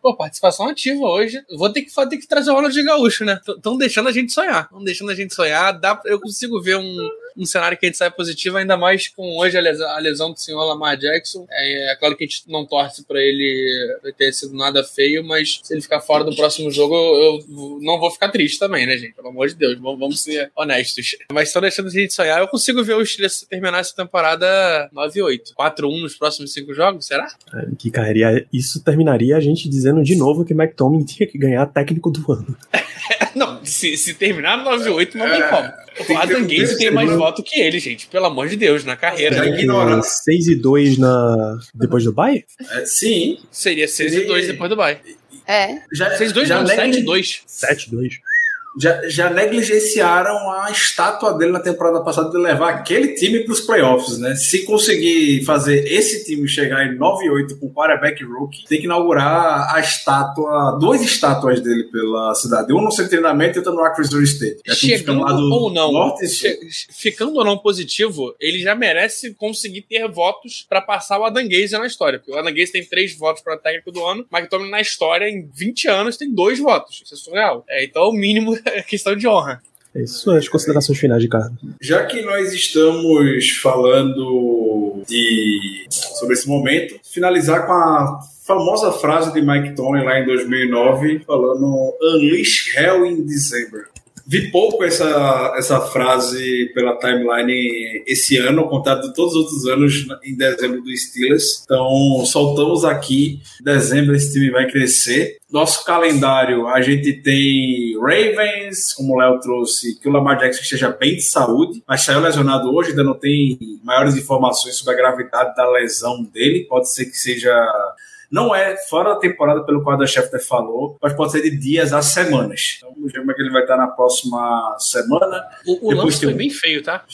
pô, participação ativa hoje. Vou ter que, vou ter que trazer o Ronald de Gaúcho, né? Estão deixando a gente sonhar. Estão deixando a gente sonhar. Dá, eu consigo ver um, um cenário que a gente sai positivo, ainda mais com hoje a lesão, a lesão do senhor Lamar Jackson. É, é claro que a gente não torce pra ele ter sido nada feio, mas se ele ficar fora do próximo jogo, eu, eu não vou ficar triste também, né, gente? Pelo amor de Deus, vamos, vamos ser honestos. Mas estão deixando a gente sonhar. Eu consigo ver o Steelers terminar essa temporada 9-8. 4-1 nos próximos cinco jogos, será? Que carreira. Isso terminaria a gente dizendo de novo que Mike Tomlin tinha que ganhar técnico do ano. [laughs] [laughs] Não, se, se terminar no 9-8, não tem É, como. O Adam Gaze tem mais voto que ele, gente. Pelo amor de Deus, na carreira. Já ignora. 6 e 2 na... depois do bye? É, sim. Seria 6 e 2 depois do bye. É. Já, 6 e 2 já não, negli- 7 e 2. 7 e 2. Já, já negligenciaram a estátua dele na temporada passada de levar aquele time para os playoffs, né? Se conseguir fazer esse time chegar em 9-8 com quarterback rookie, tem que inaugurar a estátua, duas estátuas dele pela cidade. Um no de treinamento e outra no Arkansas State. Já Chegando ou não, Norte che- ficando ou não positivo, ele já merece conseguir ter votos pra passar o Adam Gaze na história. Porque o Adam Gaze tem três votos para técnico do ano, Tomlin na história, em 20 anos, tem dois votos. Isso é surreal. É, então, o mínimo [laughs] é questão de honra. É isso, as considerações finais de Carlos. Já que nós estamos falando de sobre esse momento, finalizar com a famosa frase de Mike Tomlin lá em 2009, falando Unleash Hell in December. Vi pouco essa, essa frase pela timeline esse ano, ao contrário de todos os outros anos em dezembro do Steelers. Então, soltamos aqui. Em dezembro esse time vai crescer. Nosso calendário, a gente tem Ravens, como o Léo trouxe, que o Lamar Jackson esteja bem de saúde, mas saiu lesionado hoje, ainda não tem maiores informações sobre a gravidade da lesão dele. Pode ser que seja não é fora da temporada, pelo qual a Schefter falou, mas pode ser de dias a semanas. Então, vamos ver como é que ele vai estar na próxima semana. O, o lance foi um- bem feio, tá?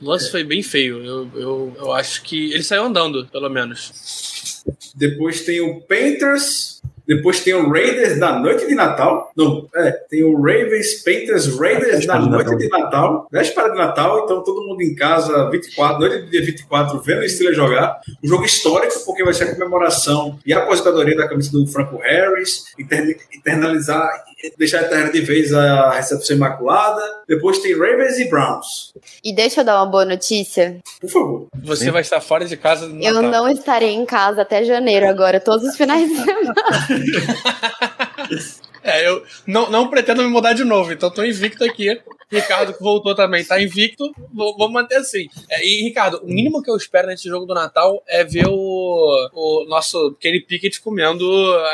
O lance foi bem feio. Eu, eu, eu acho que ele saiu andando, pelo menos. Depois tem o Panthers. Depois tem o Raiders da noite de Natal. Não, é, tem o Ravens, Panthers, Raiders da noite Natal. de Natal. Véspera de Natal, então todo mundo em casa, 24, noite do dia 24, vendo o Steelers jogar. Um jogo histórico, porque vai ser a comemoração e a aposentadoria da camisa do Franco Harris, internalizar, deixar eterna de vez a recepção imaculada. Depois tem Ravens e Browns. E deixa eu dar uma boa notícia. Por favor. Você vai estar fora de casa no Eu Natal. não estarei em casa até janeiro agora, todos os finais de semana. [laughs] É, eu não, não pretendo me mudar de novo, então tô invicto aqui. Ricardo, que voltou também, tá invicto. Vou, vou manter assim. É, e, Ricardo, o mínimo que eu espero nesse jogo do Natal é ver o, o nosso Kenny Pickett comendo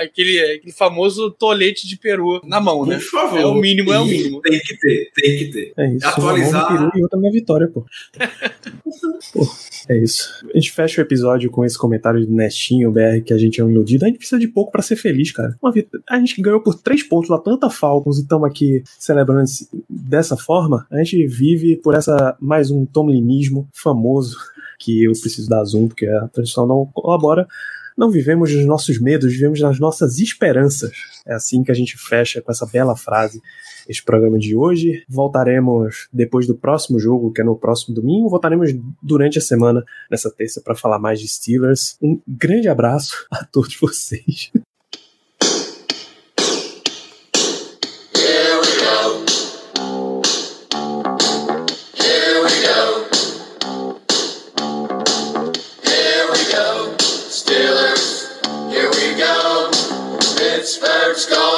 aquele, aquele famoso tolete de peru na mão, né? Por favor. É o mínimo, é o mínimo. Tem que ter, tem que ter. É isso. Atualizar- no peru e outra na vitória, pô. [laughs] Pô, É isso. A gente fecha o episódio com esse comentário do Nestinho, BR, que a gente é um iludido. A gente precisa de pouco pra ser feliz, cara. Uma vit- A gente ganhou por três pontos lá, tanta Falcons, e estamos aqui celebrando dessa forma. A gente vive por essa mais um tomlinismo famoso que eu preciso dar zoom, porque a tradição não colabora. Não vivemos nos nossos medos, vivemos nas nossas esperanças. É assim que a gente fecha com essa bela frase este programa de hoje. Voltaremos depois do próximo jogo, que é no próximo domingo. Voltaremos durante a semana, nessa terça, para falar mais de Steelers. Um grande abraço a todos vocês.